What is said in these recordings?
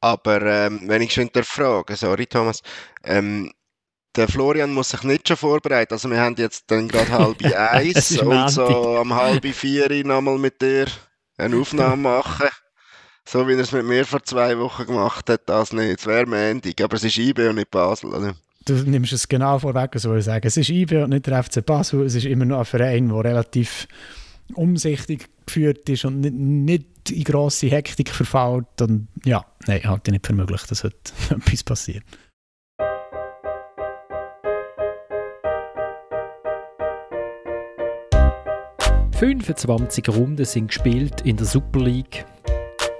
Aber ähm, wenn ich schon fragen sorry Thomas, ähm, der Florian muss sich nicht schon vorbereiten. Also wir haben jetzt dann gerade halb eins und so am halb vier nochmal mit dir eine Aufnahme machen. So wie er es mit mir vor zwei Wochen gemacht hat, das nicht. Es wäre Mendig, aber es ist IB und nicht Basel. Oder? Du nimmst es genau vorweg, so ich sagen. Es ist IB und nicht der FC Basel. Es ist immer noch ein Verein, der relativ umsichtig geführt ist und nicht, nicht in grosse Hektik verfällt. Und ja, nein, halte ich nicht für möglich, dass heute etwas passiert. 25 Runden sind gespielt in der Super League.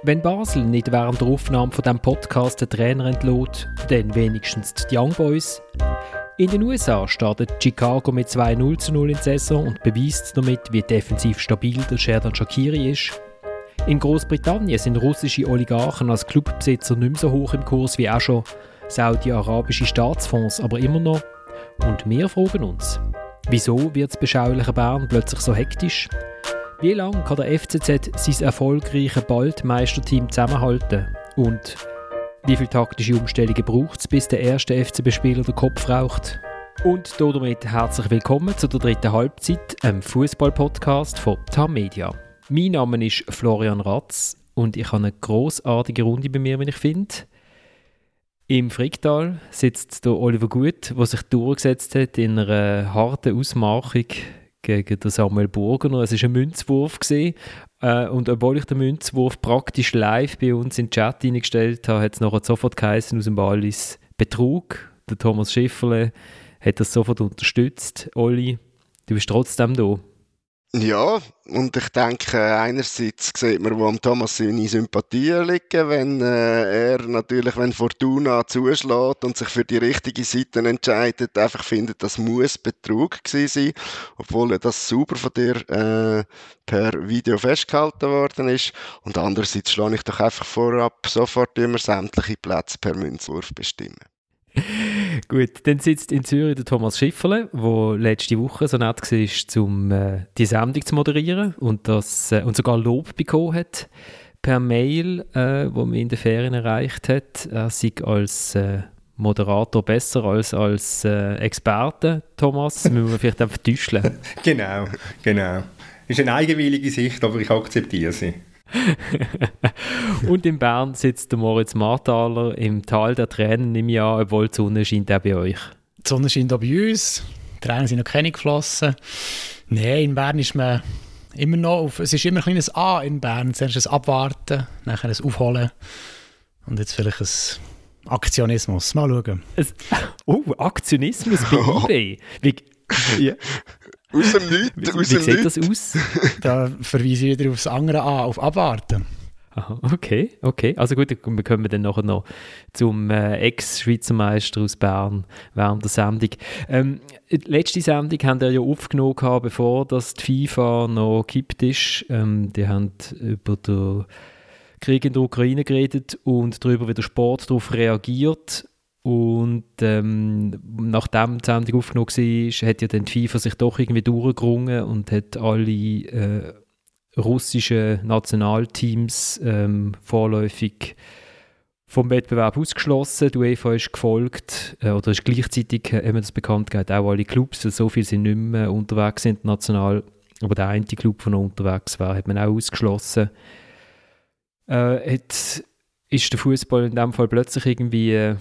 Wenn Basel nicht während der Aufnahme von dem Podcast den Trainer entlädt, dann wenigstens die Young Boys. In den USA startet Chicago mit 2-0 zu 0 in der Saison und beweist damit, wie defensiv stabil der Sherdan Shakiri ist. In Großbritannien sind russische Oligarchen als Clubbesitzer nicht mehr so hoch im Kurs wie auch schon saudi-arabische Staatsfonds, aber immer noch. Und wir fragen uns, Wieso wird das beschauliche Bern plötzlich so hektisch? Wie lange kann der FCZ sein erfolgreiches Baldmeisterteam zusammenhalten? Und wie viele taktische Umstellungen braucht es, bis der erste FCB-Spieler den Kopf raucht? Und damit herzlich willkommen zu der dritten Halbzeit, einem Fußball-Podcast von TAM Media. Mein Name ist Florian Ratz und ich habe eine großartige Runde bei mir, wie ich finde. Im Fricktal sitzt der Oliver Gut, der sich durchgesetzt hat in einer harten Ausmachung gegen den Samuel Burgener. Es war ein Münzwurf. Gewesen. Äh, und obwohl ich den Münzwurf praktisch live bei uns in den Chat eingestellt habe, hat es nachher sofort geheißen aus dem Ballis Betrug. Der Thomas Schifferle hat das sofort unterstützt. Olli, du bist trotzdem da. Ja, und ich denke, einerseits sieht man, wo Thomas seine Sympathien liegen, wenn äh, er natürlich, wenn Fortuna zuschlägt und sich für die richtige Seite entscheidet, einfach findet, das muss Betrug gewesen sein, obwohl das super von dir äh, per Video festgehalten worden ist. Und andererseits schlage ich doch einfach vorab sofort immer sämtliche Plätze per Münzwurf bestimmen. Gut, dann sitzt in Zürich der Thomas Schifferle, der letzte Woche so nett war, um äh, die Sendung zu moderieren und, das, äh, und sogar Lob bekommen hat per Mail, äh, wo man in den Ferien erreicht hat. Er sei als äh, Moderator besser als als äh, Experte, Thomas. Das müssen wir vielleicht einfach täuschen. genau, genau. Ist eine eigenwillige Sicht, aber ich akzeptiere sie. und in Bern sitzt der Moritz Marthaler im Tal der Tränen im Jahr, obwohl die Sonne scheint auch bei euch. Die Sonne scheint auch bei uns, die Tränen sind noch keine geflossen. Nein, in Bern ist man immer noch auf, es ist immer ein kleines A in Bern, zuerst ein Abwarten, nachher ein Aufholen und jetzt vielleicht ein Aktionismus. Mal schauen. Es, oh, Aktionismus bei eBay. Wie, ja. Aus dem Nichts. Wie, aus wie sieht das aus? da verweise ich wieder aufs andere an, auf Abwarten. Aha, okay, okay. Also gut, dann kommen wir dann nachher noch zum äh, Ex-Schweizer Meister aus Bern während der Sendung. Ähm, die letzte Sendung haben wir ja aufgenommen, gehabt, bevor das die FIFA noch gekippt ist. Ähm, die haben über den Krieg in der Ukraine geredet und darüber, wie der Sport darauf reagiert. Und ähm, nachdem die Sendung aufgenommen war, hat ja dann die FIFA sich doch irgendwie durchgerungen und hat alle äh, russischen Nationalteams ähm, vorläufig vom Wettbewerb ausgeschlossen. Die UEFA ist gefolgt, äh, oder ist gleichzeitig, äh, haben wir das bekannt gegeben, auch alle Clubs, also so viele sind nicht mehr unterwegs international, aber der eine Club, der noch unterwegs war, hat man auch ausgeschlossen. Äh, hat, ist der Fußball in dem Fall plötzlich irgendwie äh,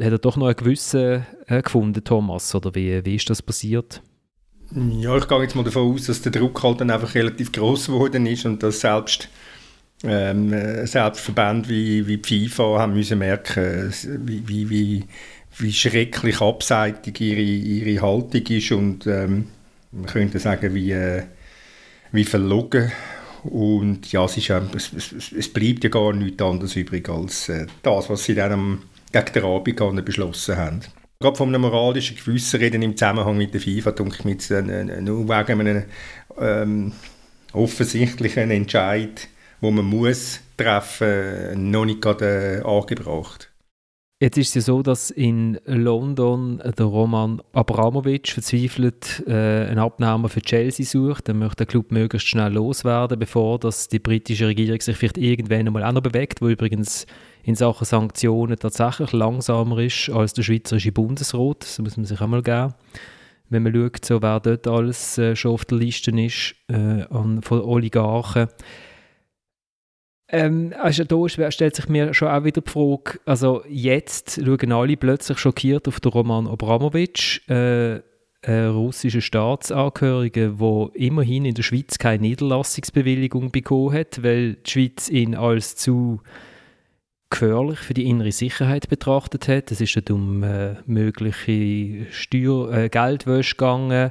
hat er doch noch einen gewissen äh, gefunden, Thomas? Oder wie, wie ist das passiert? Ja, ich gehe jetzt mal davon aus, dass der Druck halt dann einfach relativ groß geworden ist und dass selbst, ähm, selbst Verbände wie, wie die FIFA haben müssen merken, wie, wie, wie, wie schrecklich abseitig ihre, ihre Haltung ist und ähm, man könnte sagen, wie, äh, wie verlogen. Und ja, es, ist, äh, es, es, es, bleibt ja gar nichts anderes übrig als äh, das, was sie dann am gegen den Abend beschlossen haben. Gerade von einem moralischen Gewissen reden im Zusammenhang mit der FIFA, denke ich, nur wegen einem ähm, offensichtlichen Entscheid, wo man muss treffen, noch nicht gerade äh, angebracht. Jetzt ist es ja so, dass in London der Roman Abramovic verzweifelt äh, einen Abnahme für Chelsea sucht. Er möchte den Club möglichst schnell loswerden, bevor dass die britische Regierung sich vielleicht irgendwann einmal auch noch bewegt, wo übrigens in Sachen Sanktionen tatsächlich langsamer ist als der schweizerische Bundesrat. Das muss man sich einmal geben. Wenn man schaut, so wer dort alles äh, schon auf der Liste ist äh, von Oligarchen. Ähm, also da stellt sich mir schon auch wieder die Frage, also jetzt schauen alle plötzlich schockiert auf den Roman Abramovic, äh, ein russischer Staatsangehöriger, der immerhin in der Schweiz keine Niederlassungsbewilligung bekommen hat, weil die Schweiz ihn als zu gefährlich für die innere Sicherheit betrachtet hat. Es ist um äh, mögliche Steuer, äh, Geldwäsche gegangen,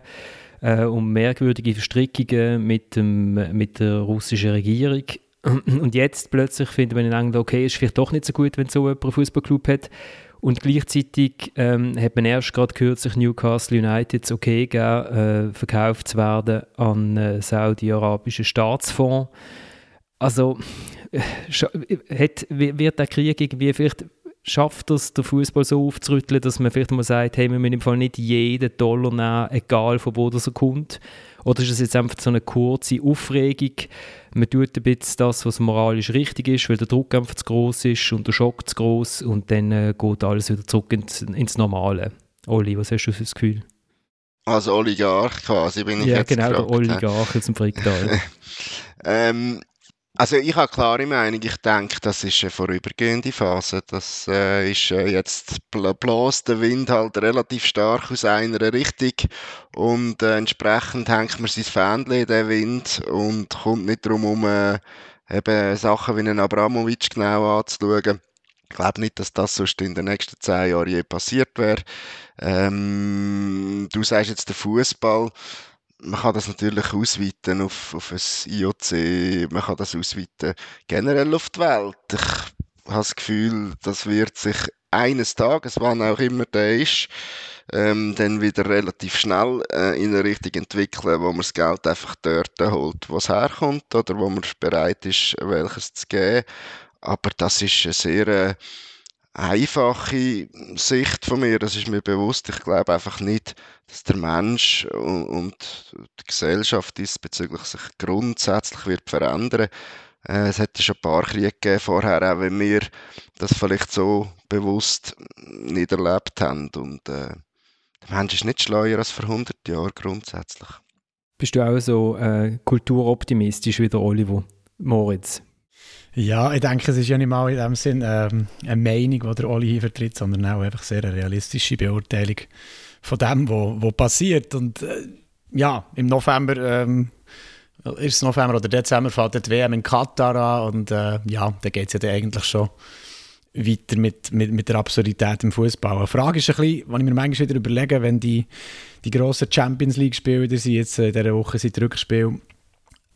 äh, um merkwürdige Verstrickungen mit, dem, mit der russischen Regierung. Und jetzt plötzlich findet man in England, okay, ist vielleicht doch nicht so gut, wenn so jemand einen Fußballclub hat. Und gleichzeitig ähm, hat man erst gerade kürzlich Newcastle United das okay gegeben, äh, verkauft zu werden an äh, saudi-arabischen Staatsfonds. Also äh, hat, wird der Krieg irgendwie vielleicht schafft es, den Fußball so aufzurütteln, dass man vielleicht mal sagt, hey, wir müssen im Fall nicht jeden Dollar nehmen, egal von wo das er kommt. Oder ist es jetzt einfach so eine kurze Aufregung? Man tut ein bisschen das, was moralisch richtig ist, weil der Druck einfach zu groß ist und der Schock zu groß und dann äh, geht alles wieder zurück ins, ins Normale. Oli, was hast du für das Gefühl? Als Oligarch quasi bin ich ja, jetzt genau, gefragt, der Oligarch aus dem Fricktal. ähm, also ich habe klare Meinung, ich denke, das ist eine vorübergehende Phase. Das äh, ist äh, jetzt bloß der Wind halt relativ stark aus einer Richtung und äh, entsprechend hängt man sein Fähnchen in den Wind und kommt nicht darum herum, äh, eben Sachen wie einen Abramovic genau anzuschauen. Ich glaube nicht, dass das sonst in den nächsten zehn Jahren je passiert wäre. Ähm, du sagst jetzt der Fußball man kann das natürlich ausweiten auf, auf ein IOC, man kann das ausweiten generell auf die Welt. Ich habe das Gefühl, das wird sich eines Tages, wann auch immer der ist, ähm, dann wieder relativ schnell äh, in eine Richtung entwickeln, wo man das Geld einfach dort holt, wo es herkommt oder wo man bereit ist, welches zu geben. Aber das ist eine sehr äh, einfache Sicht von mir, das ist mir bewusst. Ich glaube einfach nicht, dass der Mensch und, die Gesellschaft diesbezüglich sich grundsätzlich wird verändern. Äh, es hätte schon ein paar Kriege gegeben vorher, auch wenn wir das vielleicht so bewusst nicht erlebt haben. Und äh, der Mensch ist nicht schleuer als vor 100 Jahren grundsätzlich. Bist du auch so äh, kulturoptimistisch wie der Oliver Moritz? Ja, ich denke, es ist ja nicht mal in dem Sinn ähm, eine Meinung, die der Oli hier vertritt, sondern auch einfach sehr eine realistische Beurteilung von dem, was passiert. Und äh, ja, im November, ähm, ist es November oder Dezember, fällt die WM in Katar an und äh, ja, da geht es ja dann eigentlich schon weiter mit, mit, mit der Absurdität im Fußball. Die Frage ist ein bisschen, wenn ich mir manchmal wieder überlege, wenn die, die grossen Champions League-Spiele sind jetzt in dieser Woche sind Rückspiel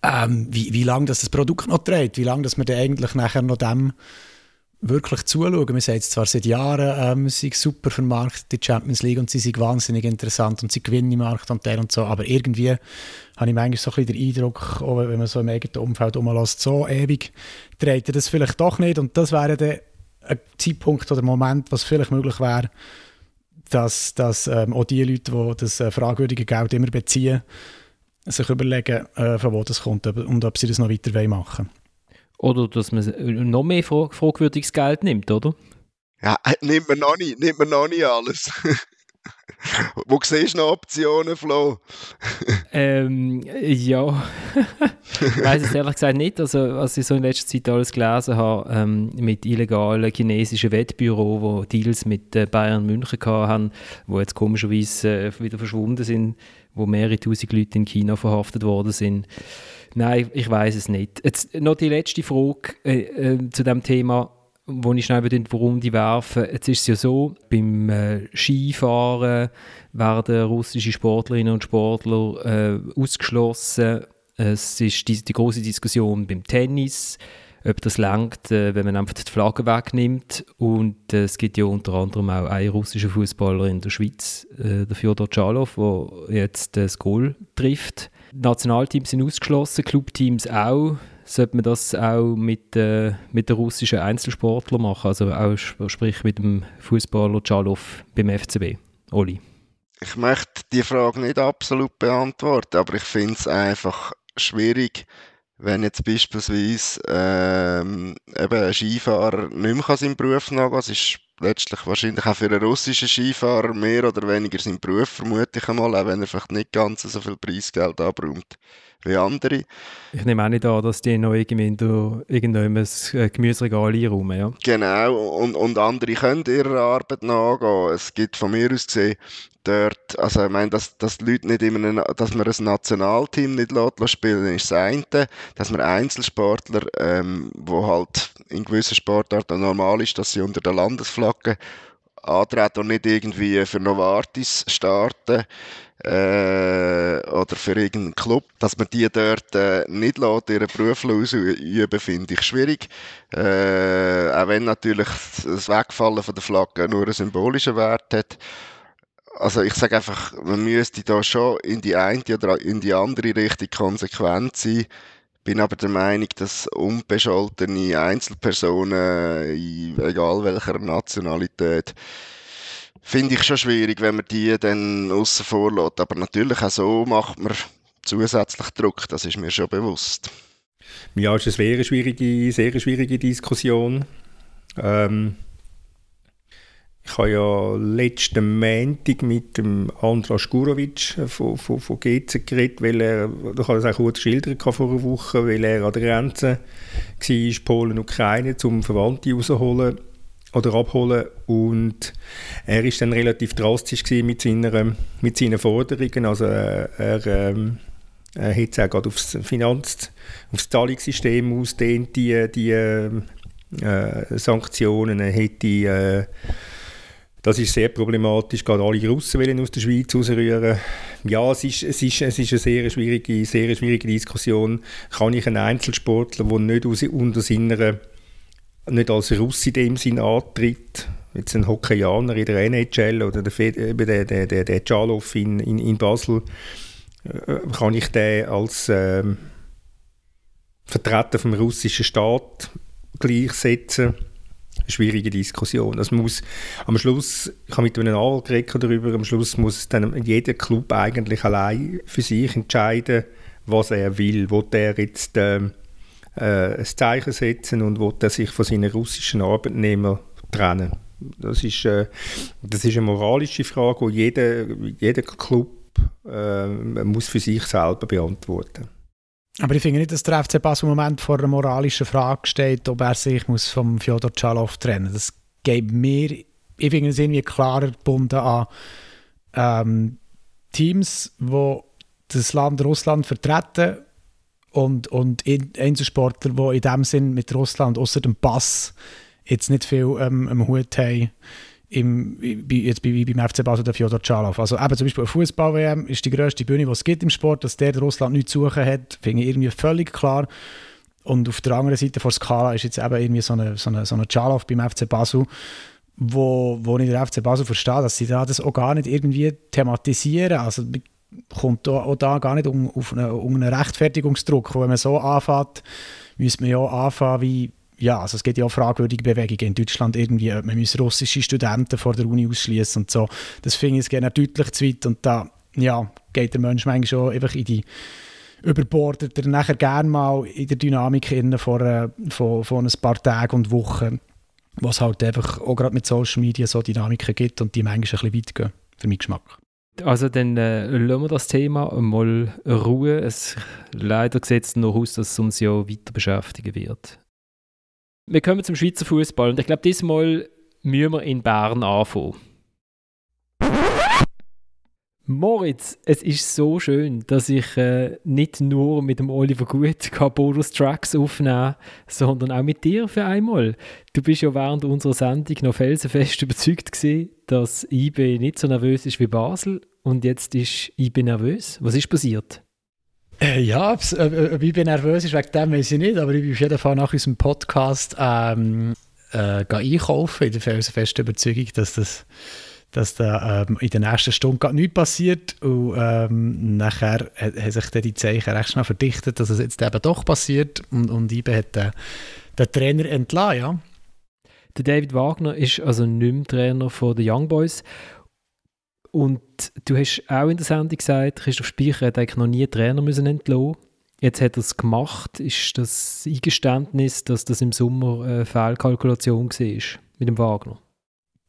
ähm, wie, wie lange das, das Produkt noch trägt, wie lange dass wir dann eigentlich nachher noch dem wirklich zuschauen. Wir sagen zwar seit Jahren, ähm, sie sind super vermarktet, die Champions League, und sie sind wahnsinnig interessant und sie gewinnen im Markt und der und so, aber irgendwie habe ich manchmal so ein bisschen den Eindruck, auch wenn man so im eigenen Umfeld rumlässt, so ewig dreht das vielleicht doch nicht und das wäre dann ein Zeitpunkt oder Moment, was vielleicht möglich wäre, dass, dass ähm, auch die Leute, die das äh, fragwürdige Geld immer beziehen, sich überlegen, äh, von wo das kommt und ob sie das noch weiter machen wollen. Oder dass man noch mehr frag fragwürdiges Geld nimmt, oder? Ja, nimmt man noch nicht, nimmt man noch nicht alles. Wo siehst du noch Optionen, Flo? ähm, ja, ich weiß es ehrlich gesagt nicht. Also, was ich so in letzter Zeit alles gelesen habe, ähm, mit illegalen chinesischen Wettbüros, die Deals mit äh, Bayern München hatten, die jetzt komischerweise äh, wieder verschwunden sind, wo mehrere tausend Leute in China verhaftet worden sind. Nein, ich weiß es nicht. Jetzt noch die letzte Frage äh, äh, zu dem Thema wo ich schnell warum die werfen. Jetzt ist es ja so, beim äh, Skifahren werden russische Sportlerinnen und Sportler äh, ausgeschlossen. Es ist die, die große Diskussion beim Tennis, ob das langt, äh, wenn man einfach die Flagge wegnimmt. Und äh, es gibt ja unter anderem auch einen russischen Fußballer in der Schweiz, äh, der Fyodor Tschalow, der jetzt das Goal trifft. Nationalteams sind ausgeschlossen, Clubteams auch. Sollte man das auch mit, äh, mit den russischen Einzelsportlern machen, also auch sprich mit dem Fußballer Chalov beim FCB? Oli? Ich möchte die Frage nicht absolut beantworten, aber ich finde es einfach schwierig, wenn jetzt beispielsweise ähm, eben ein Skifahrer nicht mehr seinen Beruf nachgehen kann. Es ist letztlich wahrscheinlich auch für einen russischen Skifahrer mehr oder weniger sein Beruf, vermute ich einmal, auch wenn er vielleicht nicht ganz so viel Preisgeld abräumt wie andere. Ich nehme auch nicht an, dass die noch irgendwann ein Gemüseregal einräumen, ja? Genau, und, und andere können ihrer Arbeit nachgehen. Es gibt von mir aus gesehen dort, also ich meine, dass, dass die Leute nicht immer, dass man ein Nationalteam nicht lässt, spielen ist das eine, dass man Einzelsportler, ähm, wo halt in gewissen Sportarten normal ist, dass sie unter der Landesflagge antreten und nicht irgendwie für Novartis starten äh, oder für irgendeinen Club, dass man die dort äh, nicht lässt, ihren Beruf ausüben, finde ich schwierig. Äh, auch wenn natürlich das Wegfallen von der Flagge nur einen symbolischen Wert hat also ich sage einfach, man müsste da schon in die eine oder in die andere Richtung konsequent sein. Bin aber der Meinung, dass unbescholtene Einzelpersonen, egal welcher Nationalität, finde ich schon schwierig, wenn man die dann außen vor. Aber natürlich auch so macht man zusätzlich Druck, das ist mir schon bewusst. Ja, es ist eine sehr schwierige, sehr schwierige Diskussion. Ähm, ich habe ja letzten Montag mit dem Andras Gurovic von, von, von GC geredet, weil er, ich habe das auch kurz geschildert vor einer Woche, weil er an der Grenze war, Polen und Ukraine, um Verwandte rausholen oder abholen. Und er ist dann relativ drastisch mit, seiner, mit seinen Forderungen, also er, ähm, er hat es auch gerade aufs Finanz-, aufs Zahlungssystem ausdehnt, die, die äh, Sanktionen, er hätte äh, das ist sehr problematisch. Gerade alle Russen wollen aus der Schweiz rausrühren. Ja, es ist, es ist, es ist eine sehr schwierige, sehr schwierige Diskussion. Kann ich einen Einzelsportler, der nicht aus, unter seiner, nicht als Russ in dem Sinn antritt, jetzt ein Hockeyaner in der NHL oder der, der, der, der, der Czalow in, in, in Basel, äh, kann ich den als ähm, Vertreter vom russischen Staat gleichsetzen? Schwierige Diskussion. Das muss am Schluss, ich habe mit einem Anwalt darüber, am Schluss muss dann jeder Club eigentlich allein für sich entscheiden, was er will. Will er jetzt ähm, äh, ein Zeichen setzen und will er sich von seinen russischen Arbeitnehmern trennen? Das ist, äh, das ist eine moralische Frage, die jeder, jeder Club äh, muss für sich selber beantworten. Aber ich finde nicht, dass der FC Basel im Moment vor einer moralischen Frage steht, ob er sich muss vom Fjodor Tschalow trennen muss. Das geht mir, ich finde es irgendwie klarer gebunden an ähm, Teams, die das Land Russland vertreten und, und Einzelsportler, die in dem Sinn mit Russland außer dem Pass jetzt nicht viel ähm, am Hut haben im, jetzt bei, beim FC Basel der Fjodor Tschalow. Also eben zum Beispiel eine Fußball-WM ist die grösste Bühne, die es gibt im Sport, dass der Russland nichts zu suchen hat, finde ich irgendwie völlig klar. Und auf der anderen Seite von Skala ist jetzt eben irgendwie so eine, so eine, so eine Tschalow beim FC Basel, wo, wo ich den FC Basel verstehe, dass sie da das auch gar nicht irgendwie thematisieren. Also kommt auch da gar nicht um, auf einen, um einen Rechtfertigungsdruck. Wenn man so anfängt, müsste man ja anfangen wie ja, also es gibt ja auch fragwürdige Bewegungen in Deutschland irgendwie, man muss russische Studenten vor der Uni ausschließen und so. Das finde ich geht deutlich zu weit und da ja, geht der Mensch manchmal schon einfach in die überbordet er nachher gerne mal in der Dynamik innen von, äh, von, von ein paar Tagen und Wochen, was halt einfach auch gerade mit Social Media so Dynamiken gibt und die manchmal ein bisschen weit gehen, für meinen Geschmack. Also dann äh, lassen wir das Thema mal ruhen. Es, leider sieht es noch aus, dass es uns ja weiter beschäftigen wird. Wir kommen zum Schweizer Fußball und ich glaube, diesmal müssen wir in Bern anfangen. Moritz, es ist so schön, dass ich äh, nicht nur mit dem Oliver Gut Bonus-Tracks aufnehmen sondern auch mit dir für einmal. Du bist ja während unserer Sendung noch felsenfest überzeugt gewesen, dass IB nicht so nervös ist wie Basel und jetzt ist IB nervös. Was ist passiert? Äh, ja, ob, ob, ich bin nervös ist wegen dem, weiß ich nicht, aber ich bin auf jeden Fall nach unserem Podcast ähm, äh, einkaufen, in der felsenfesten Überzeugung, dass das dass da ähm, in der nächsten Stunde gar nichts passiert. Und ähm, nachher hat sich dann die Zeichen recht schnell verdichtet, dass es jetzt eben doch passiert. Und, und Ibe hat den, den Trainer entlassen, ja. Der David Wagner ist also nicht mehr Trainer von den Young Boys und du hast auch in der Sendung gesagt, Christoph Speicher hat eigentlich noch nie Trainer müssen entlassen Jetzt hat er es gemacht. Ist das Eingeständnis, dass das im Sommer eine Fehlkalkulation war mit dem Wagner?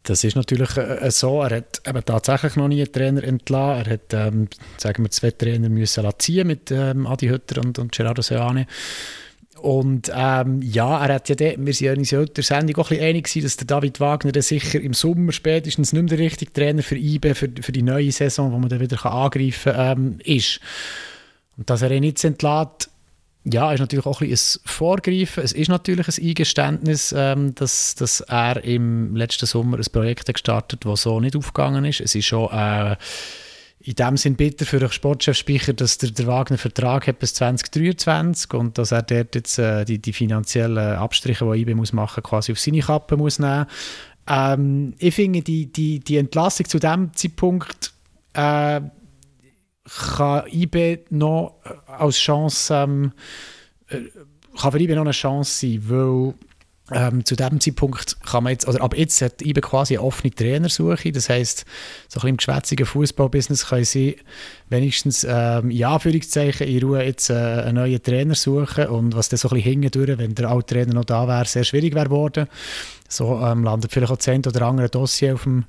Das ist natürlich äh, so. Er hat eben tatsächlich noch nie einen Trainer entlassen. Er hat, ähm, sagen wir, zwei Trainer müssen ziehen mit ähm, Adi Hütter und, und Gerardo Seane. Und ähm, ja, er hat ja de, wir sind ja in der Sendung auch ein einig gewesen, dass der David Wagner sicher im Sommer spätestens nicht mehr der richtige Trainer für IBE, für, für die neue Saison, wo man dann wieder angreifen kann, ähm, ist. Und dass er ihn jetzt entlässt, ja, ist natürlich auch ein, ein Vorgreifen. Es ist natürlich ein Eingeständnis, ähm, dass, dass er im letzten Sommer ein Projekt gestartet hat, das so nicht aufgegangen ist. Es ist schon äh, in dem Sinn bitter für den Sportchef Speicher, dass der, der Wagner Vertrag hat bis 2023 und dass er dort jetzt äh, die, die finanziellen Abstriche, die IB muss machen, quasi auf seine Kappe muss nehmen. Ähm, ich finde die, die, die Entlassung zu dem Zeitpunkt äh, kann IB noch als Chance ähm, äh, kann für IB noch eine Chance sein, weil ähm, zu diesem Zeitpunkt kann man jetzt, oder ab jetzt hat IBE quasi eine offene Trainersuche. Das heisst, so ein bisschen im geschwätzigen Fußballbusiness können sie wenigstens ähm, in Anführungszeichen in Ruhe jetzt äh, einen neuen Trainer suchen und was dann so ein bisschen hingedurch, wenn der alte Trainer noch da wäre, sehr schwierig wäre geworden. So ähm, landet vielleicht auch zehn oder andere Dossier auf dem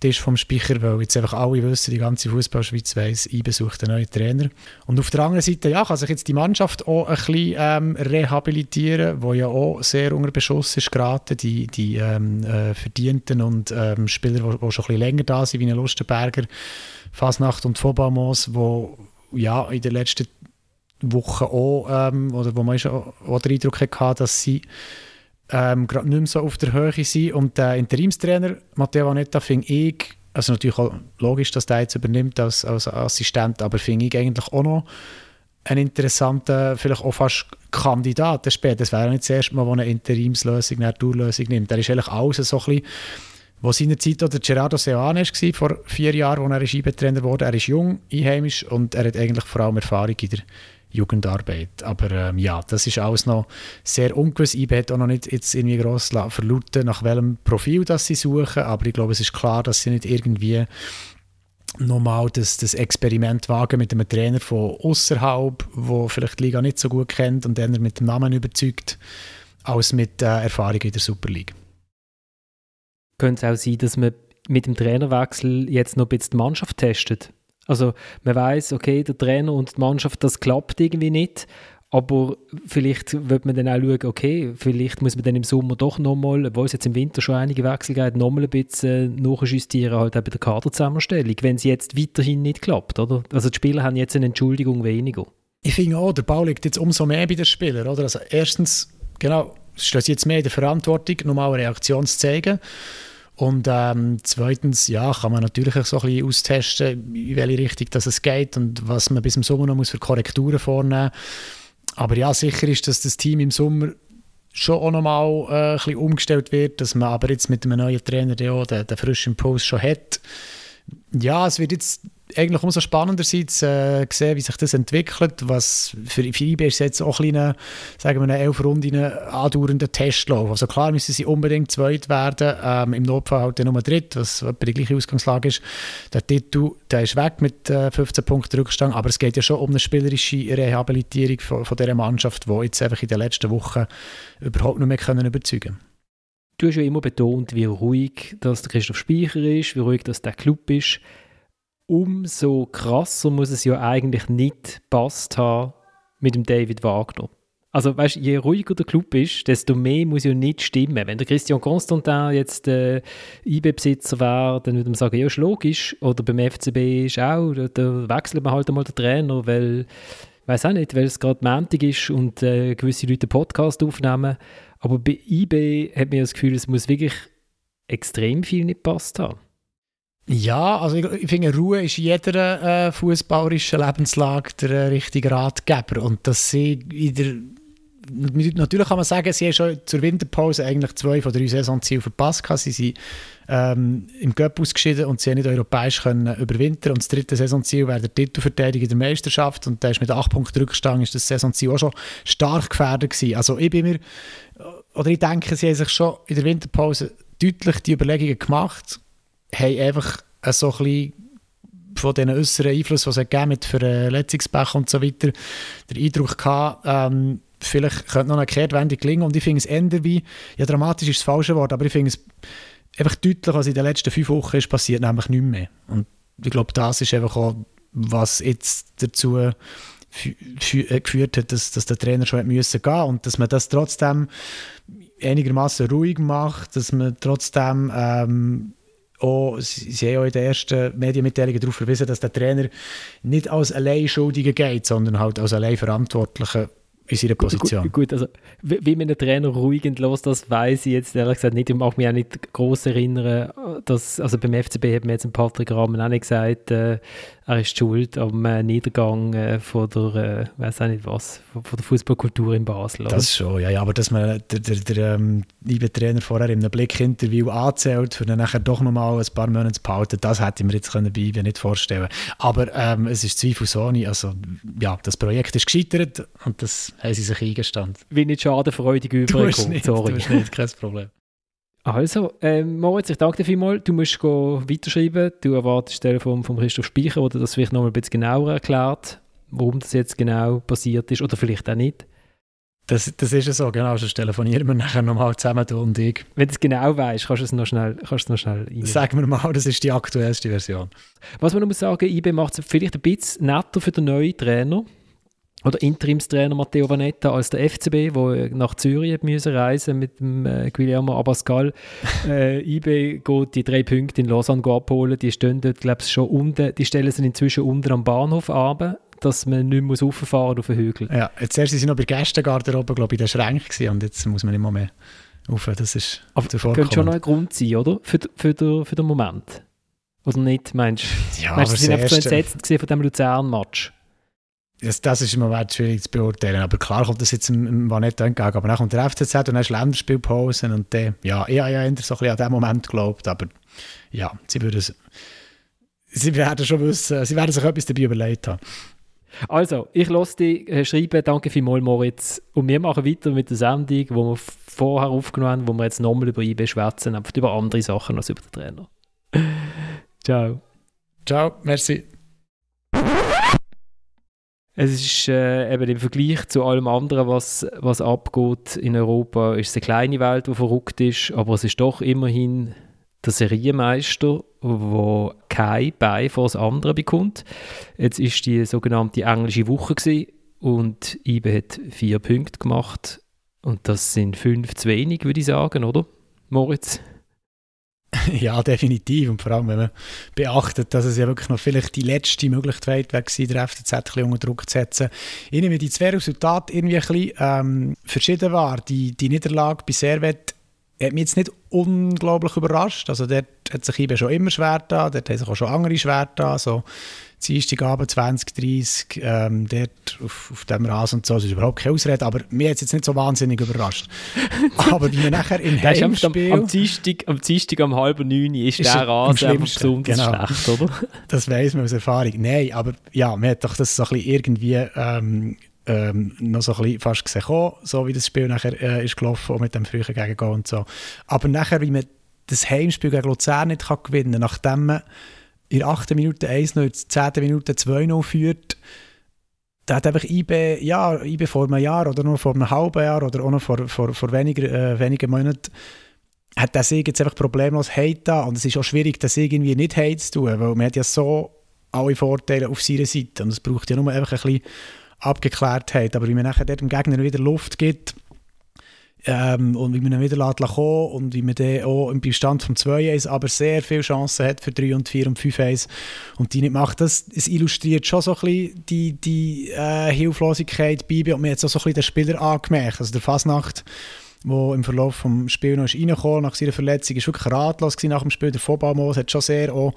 Tisch vom Speicher, weil jetzt einfach alle wissen, die ganze Fußballschweiz weiss, ich besuche einen neuen Trainer. Und auf der anderen Seite, ja, kann sich jetzt die Mannschaft auch ein bisschen ähm, rehabilitieren, wo ja auch sehr unter Beschuss ist geraten, die, die ähm, äh, Verdienten und ähm, Spieler, die schon ein bisschen länger da sind, wie ein Lustenberger, Fasnacht und Fobamos, wo ja in den letzten Wochen auch, ähm, oder wo man schon auch den Eindruck hatte, dass sie ähm, gerade nicht mehr so auf der Höhe sind. Und der Interimstrainer Matteo Vanetta finde ich, also natürlich auch logisch, dass der jetzt übernimmt als, als Assistent, aber finde ich eigentlich auch noch ein interessanter, vielleicht auch fast Kandidat später. Das wäre nicht das erste Mal, wo eine Interimslösung, eine Tourlösung nimmt. Der ist eigentlich alles so ein bisschen, wo seine Zeit oder Gerardo Seoane war, vor vier Jahren, als er Skibetrainer wurde. Er ist jung, einheimisch und er hat eigentlich vor allem Erfahrung in der Jugendarbeit. Aber ähm, ja, das ist alles noch sehr ungewiss. IB hat auch noch nicht jetzt irgendwie gross verlauten, nach welchem Profil das sie suchen, aber ich glaube, es ist klar, dass sie nicht irgendwie nochmal das, das Experiment wagen mit einem Trainer von außerhalb, wo vielleicht die Liga nicht so gut kennt und dann mit dem Namen überzeugt, als mit äh, Erfahrung in der Super League. Könnte es auch sein, dass man mit dem Trainerwechsel jetzt noch ein bisschen die Mannschaft testet? Also man weiß, okay, der Trainer und die Mannschaft, das klappt irgendwie nicht. Aber vielleicht wird man dann auch schauen, okay, vielleicht muss man dann im Sommer doch nochmal, obwohl es jetzt im Winter schon einige Wechsel gibt, nochmal ein bisschen nachjustieren, halt bei der Kaderzusammenstellung, wenn es jetzt weiterhin nicht klappt, oder? Also die Spieler haben jetzt eine Entschuldigung weniger. Ich finde auch, der Bau liegt jetzt umso mehr bei den Spielern, oder? Also erstens, genau, sie jetzt mehr in der Verantwortung, nochmal eine Reaktion zu zeigen. Und ähm, zweitens, ja, kann man natürlich so ein bisschen austesten, in welche Richtung das es geht und was man bis zum Sommer noch muss für Korrekturen vornehmen muss. Aber ja, sicher ist, dass das Team im Sommer schon auch nochmal äh, ein bisschen umgestellt wird, dass man aber jetzt mit einem neuen Trainer der, den, den frischen Impuls schon hat. Ja, es wird jetzt eigentlich umso spannender sein zu äh, sehen, wie sich das entwickelt. Was für, für IB ist jetzt auch ein kleiner, sagen wir, elf Runden andauernder Testlauf. Also klar müssen sie unbedingt zweit werden, ähm, im Notfall halt nur dritt, was etwa die gleiche Ausgangslage ist. Der Titel der ist weg mit äh, 15 Punkten Rückstand, aber es geht ja schon um eine spielerische Rehabilitierung von, von dieser Mannschaft, die jetzt einfach in den letzten Wochen überhaupt nicht mehr können überzeugen können. Du hast ja immer betont, wie ruhig dass der Christoph Speicher ist, wie ruhig dass der Club ist umso krasser muss es ja eigentlich nicht passt haben mit dem David Wagner. Also weißt, je ruhiger der Club ist, desto mehr muss ja nicht stimmen. Wenn der Christian Constantin jetzt äh, IB-Besitzer wäre, dann würde man sagen, ja, ist logisch. Oder beim FCB ist auch, da, wechselt man halt einmal den Trainer, weil, weiß auch nicht, weil es gerade Montag ist und äh, gewisse Leute einen Podcast aufnehmen. Aber bei IB hat man das Gefühl, es muss wirklich extrem viel nicht passt haben. Ja, also ich, ich finde, Ruhe ist in jeder äh, fußballerischen Lebenslage der äh, richtige Ratgeber. Und dass sie in der natürlich kann man sagen, sie haben schon zur Winterpause eigentlich zwei von drei Saisonzielen verpasst. Sie sind ähm, im Cup ausgeschieden und sie haben nicht europäisch können überwintern. Und das dritte Saisonziel wäre der Titelverteidiger der Meisterschaft. Und da ist mit acht Punkten Rückstand ist das Saisonziel auch schon stark gefährdet gewesen. Also ich bin mir, oder ich denke, sie haben sich schon in der Winterpause deutlich die Überlegungen gemacht, haben einfach so ein bisschen von diesen äußeren Einflüssen, die es gegeben mit Verletzungspech und so weiter, den Eindruck gehabt, ähm, vielleicht könnte noch eine Kehrtwende gelingen. Und ich finde es eher wie, ja, dramatisch ist das falsche Wort, aber ich finde es einfach deutlich, was in den letzten fünf Wochen ist passiert, nämlich nicht mehr. Und ich glaube, das ist einfach auch, was jetzt dazu äh, geführt hat, dass, dass der Trainer schon müssen gehen und dass man das trotzdem einigermaßen ruhig macht, dass man trotzdem ähm, auch, sie haben auch in den ersten Medienmitteilungen darauf verwiesen, dass der Trainer nicht als Alleinschuldiger geht, sondern halt als Alleinverantwortlicher in seiner Position. Gut, gut, also wie man einen Trainer ruhig entlässt, das weiß ich jetzt ehrlich gesagt nicht. Ich mag mich auch nicht groß erinnern, dass, also beim FCB hat mir jetzt ein Patrick Rahmen auch nicht gesagt, äh, er ist schuld am äh, Niedergang äh, von der, äh, weiß auch nicht was, von, von der Fußballkultur in Basel. Oder? Das schon, ja, ja, aber dass man der, der, der ähm, liebe Trainer vorher in einem Blickinterview anzählt, für dann nachher doch nochmal ein paar Monate zu behalten, das hätte ich mir jetzt können bei IBE nicht vorstellen Aber ähm, es ist zweifelsohne, also ja, das Projekt ist gescheitert und das haben sie sich eingestanden. Wie nicht schadenfreudig überkommen, sorry. Du nicht, kein Problem. Also, ähm, Moritz, ich danke dir vielmals. Du musst weiterschreiben. Du erwartest das Telefon von Christoph Speicher, oder das vielleicht noch mal ein bisschen genauer erklärt, warum das jetzt genau passiert ist, oder vielleicht auch nicht. Das, das ist ja so, genau. Sonst telefonieren wir nachher nochmal zusammen, du und ich. Wenn du es genau weißt, kannst du es noch schnell, kannst du noch schnell. Sagen wir mal, das ist die aktuellste Version. Was man noch muss sagen, IB macht es vielleicht ein bisschen netter für den neuen Trainer oder Interimstrainer Matteo Vanetta als der FCB, wo nach Zürich müssen reisen mit dem äh, Guillermo Abascal. äh, IB geht die drei Punkte in Lausanne abholen. Die stehen dort, glaube ich, schon unten. Die stellen sie inzwischen unten am Bahnhof ab, dass man nicht mehr rauffahren auf den Hügel. Ja, jetzt erst sind noch bei Gästengarderobe, glaube ich, in der Schränke und jetzt muss man nicht mehr mehr rauf. Das ist Aber könnte schon noch ein Grund sein, oder? Für, für, für, für den Moment. Oder nicht, meinst du? Ja, meinst, sie sind einfach so entsetzt von diesem Luzern-Match? Das, das ist im Moment schwierig zu beurteilen. Aber klar kommt das jetzt im, im Vanetta entgegen. Aber dann kommt der FCZ und dann ist Länderspielpause. Und dann, ja, ich habe ja so ein bisschen an den Moment geglaubt. Aber ja, sie würden sie werden schon wissen, sie werden sich etwas dabei überlegt haben. Also, ich lasse dich äh, schreiben. Danke vielmals, Moritz. Und wir machen weiter mit der Sendung, die wir vorher aufgenommen haben, wo wir jetzt nochmal über IB schwätzen, einfach über andere Sachen als über den Trainer. Ciao. Ciao, merci. Es ist äh, eben im Vergleich zu allem anderen, was, was abgeht in Europa, ist es eine kleine Welt, die verrückt ist, aber es ist doch immerhin der Serienmeister, der kein Bein vor das andere bekommt. Jetzt ist die sogenannte englische Woche gewesen und IBE hat vier Punkte gemacht und das sind fünf zu wenig, würde ich sagen, oder, Moritz? Ja, definitiv. Und vor allem, wenn man beachtet, dass es ja wirklich noch vielleicht die letzte Möglichkeit war, der FCZ ein unter Druck zu setzen. Ich nehme die zwei Resultate irgendwie ein bisschen ähm, verschieden war. Die, die Niederlage bei Servet hat mich jetzt nicht unglaublich überrascht. Also dort hat sich IBE schon immer schwer da, dort haben sich auch schon andere schwer da. So Dienstagabend 2030, ähm, dort auf, auf dem Rasen und so, das ist überhaupt keine Ausrede, aber mir hat es jetzt nicht so wahnsinnig überrascht. aber wie man nachher im Heimspiel... Am, am, Dienstag, am Dienstag um halb neun ist, ist der Rasen einfach besonders genau. schlecht, oder? das weiss man aus Erfahrung. Nein, aber ja, man hat doch das so ein bisschen irgendwie... Ähm, ähm, noch so ein bisschen fast gesehen, so wie das Spiel nachher äh, ist gelaufen, auch mit dem frühen Gegengehen und so. Aber nachher, wie man das Heimspiel gegen Luzern nicht kann gewinnen kann, nachdem man in der 8. Minute 1 noch in der 10. Minute 2-0 führt, da hat einfach IB, ja, IB vor einem Jahr oder nur vor einem halben Jahr oder auch noch vor, vor, vor weniger, äh, wenigen Monaten hat der Sieg jetzt einfach problemlos Hate und es ist auch schwierig, den Sieg irgendwie nicht Hate zu tun, weil man hat ja so alle Vorteile auf seiner Seite und es braucht ja nur einfach ein bisschen Abgeklärtheit, aber wie man nachher dem Gegner wieder Luft gibt, ähm, und wie man ihn wieder kommen und wie man dann auch im Bestand vom 2-1 aber sehr viele Chancen hat für 3 und 4 und 5-1 und die nicht macht. Das, das illustriert schon so ein bisschen die, die äh, Hilflosigkeit bei und mir hat so ein bisschen den Spieler angemerkt. Also der Fasnacht, der im Verlauf des Spiels noch ist reingekommen nach seiner Verletzung, ist wirklich ratlos nach dem Spiel. Der Vollballmos hat schon sehr auch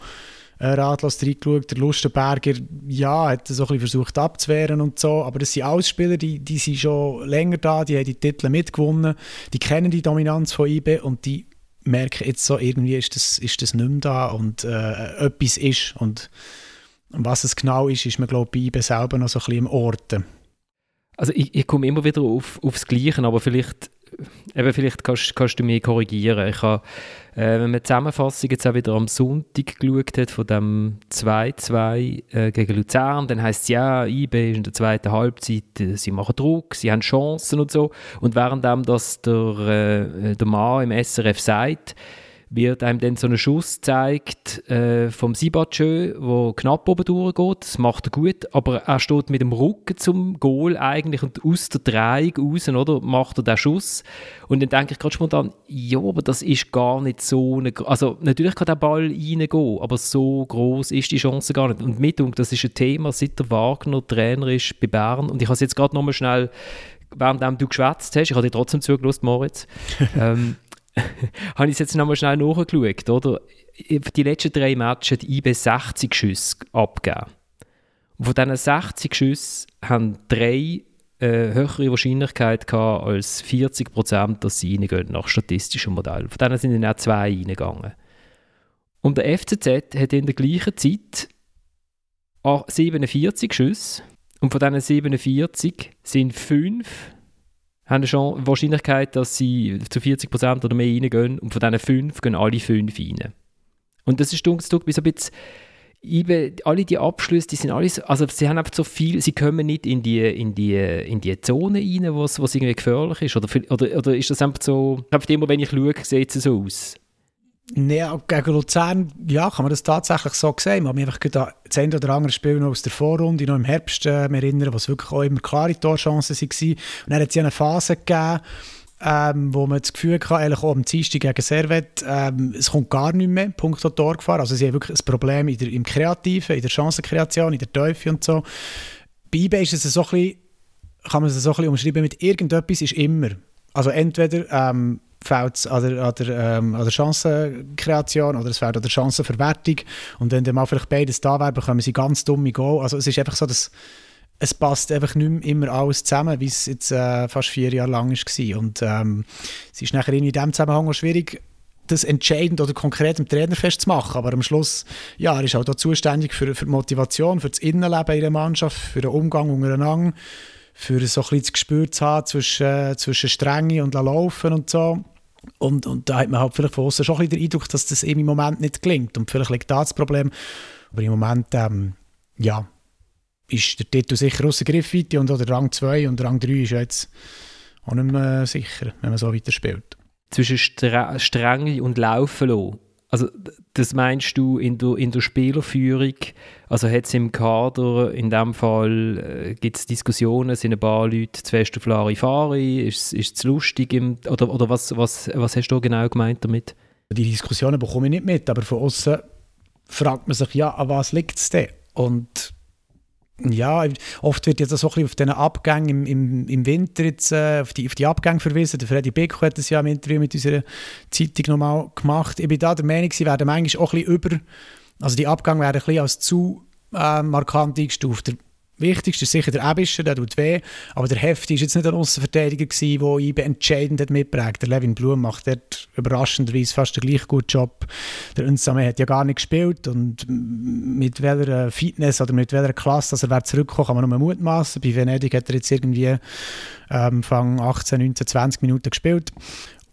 äh, ratlos reingeschaut. Der Lustenberger, ja, hat so ein versucht abzuwehren und so, aber das sind alles Spieler, die, die sind schon länger da, die haben die Titel mitgewonnen, die kennen die Dominanz von IB und die merken jetzt so, irgendwie ist das, ist das nicht mehr da und äh, etwas ist und was es genau ist, ist man glaube ich bei IB selber noch so ein bisschen im Orten. Also ich, ich komme immer wieder auf, aufs Gleiche, aber vielleicht eben vielleicht kannst, kannst du mich korrigieren. Ich habe, äh, wenn man die Zusammenfassung jetzt auch wieder am Sonntag geschaut hat, von dem 2-2 äh, gegen Luzern, dann heisst es ja, IB ist in der zweiten Halbzeit, äh, sie machen Druck, sie haben Chancen und so. Und währenddem das der, äh, der Mann im SRF sagt, wird einem dann so ein Schuss gezeigt äh, vom Sibatschö, wo knapp oben durchgeht. Das macht er gut, aber er steht mit dem Rücken zum Goal eigentlich und aus der Drehung raus, oder, macht er den Schuss. Und dann denke ich gerade spontan, ja, aber das ist gar nicht so eine, also natürlich kann der Ball reingehen, aber so groß ist die Chance gar nicht. Und mit, das ist ein Thema, seit der Wagner Trainer ist bei Bern und ich habe es jetzt gerade nochmal schnell während du geschwätzt hast, ich habe dir trotzdem zugelassen, Moritz, ähm, habe ich es jetzt nochmal schnell nachgeschaut, oder? Die letzten drei Matches hat IB 60 Schüsse abgegeben. Von diesen 60 Schüssen haben drei äh, höhere Wahrscheinlichkeit gehabt als 40 Prozent, dass sie reingehen, nach statistischem Modell. Von denen sind dann auch zwei reingegangen. Und der FCZ hat in der gleichen Zeit 47 Schüsse und von diesen 47 sind fünf haben schon Wahrscheinlichkeit, dass sie zu 40% oder mehr reingehen und von diesen fünf gehen alle fünf rein. Und das ist dunkel wie so ein bisschen Eben, alle die Abschlüsse, die sind alles, also sie haben einfach so viel, sie kommen nicht in die, in die, in die Zone rein, wo es irgendwie gefährlich ist, oder, oder, oder ist das einfach so, einfach immer, wenn ich schaue, sieht es so aus? Nee, gegen Luzern, ja, kann man das tatsächlich so sehen. Ich habe mich einfach das eine oder andere Spiel noch aus der Vorrunde, noch im Herbst äh, erinnern, was wirklich auch immer klare Torchancen waren. Und dann hat es ja eine Phase gegeben, ähm, wo man das Gefühl hatte, eigentlich auch am Dienstag gegen Servet, ähm, es kommt gar nicht mehr, Punkt an Torgefahr. Also sie haben wirklich ein Problem in der, im Kreativen, in der Chancenkreation, in der Teufel und so. Bei eBay ist es so ein bisschen, kann man es so ein bisschen umschreiben mit irgendetwas ist immer. Also entweder ähm, fehlt es an der, an, der, ähm, an der Chancenkreation oder es fehlt an der Chancenverwertung. Und wenn dann mal vielleicht beides da wäre, bekommen sie ganz dumme Goal. Also es ist einfach so, dass es passt einfach nicht mehr immer alles zusammen, wie es jetzt äh, fast vier Jahre lang war. Und ähm, es ist nachher in diesem Zusammenhang auch schwierig, das entscheidend oder konkret im Trainer festzumachen. Aber am Schluss, ja, er ist auch da zuständig für, für die Motivation, für das Innenleben in der Mannschaft, für den Umgang untereinander für so ein das Gespür zu haben zwischen, äh, zwischen Strenge und Laufen und so. Und, und da hat man halt vielleicht von außen schon ein den Eindruck, dass das im Moment nicht gelingt. Und vielleicht liegt da das Problem. Aber im Moment, ähm, ja, ist der Titel sicher außer Griffweite und oder Rang 2 und Rang 3 ist jetzt auch nicht mehr sicher, wenn man so weiterspielt. Zwischen Stre Strenge und Laufen lassen also das meinst du in der, in der Spielerführung, also hat es im Kader, in dem Fall äh, gibt es Diskussionen, sind ein paar Leute zu fest auf Larifari, ist es lustig, im, oder, oder was, was, was hast du genau gemeint damit? Die Diskussionen bekomme ich nicht mit, aber von außen fragt man sich, ja, an was liegt es denn? Und ja, oft wird jetzt so ein bisschen auf diesen Abgang im, im, im Winter jetzt, äh, auf, die, auf die Abgänge verwiesen. Der Freddy Beck hat das ja im Interview mit unserer Zeitung nochmal gemacht. Ich bin da der Meinung, sie werden manchmal auch ein bisschen über, also die Abgänge werden ein bisschen als zu äh, markant eingestuft. Wichtigste ist sicher der Ebischer, der tut weh. Aber der Hefti war jetzt nicht ein Außenverteidiger, der IB entscheidend hat mitprägt. Der Levin Blum macht dort überraschenderweise fast den gleichen guten Job. Der Unsame hat ja gar nicht gespielt. Und mit welcher Fitness oder mit welcher Klasse dass er wird zurückkommen, kann man nur mutmaßen. Bei Venedig hat er jetzt irgendwie ähm, 18, 19, 20 Minuten gespielt.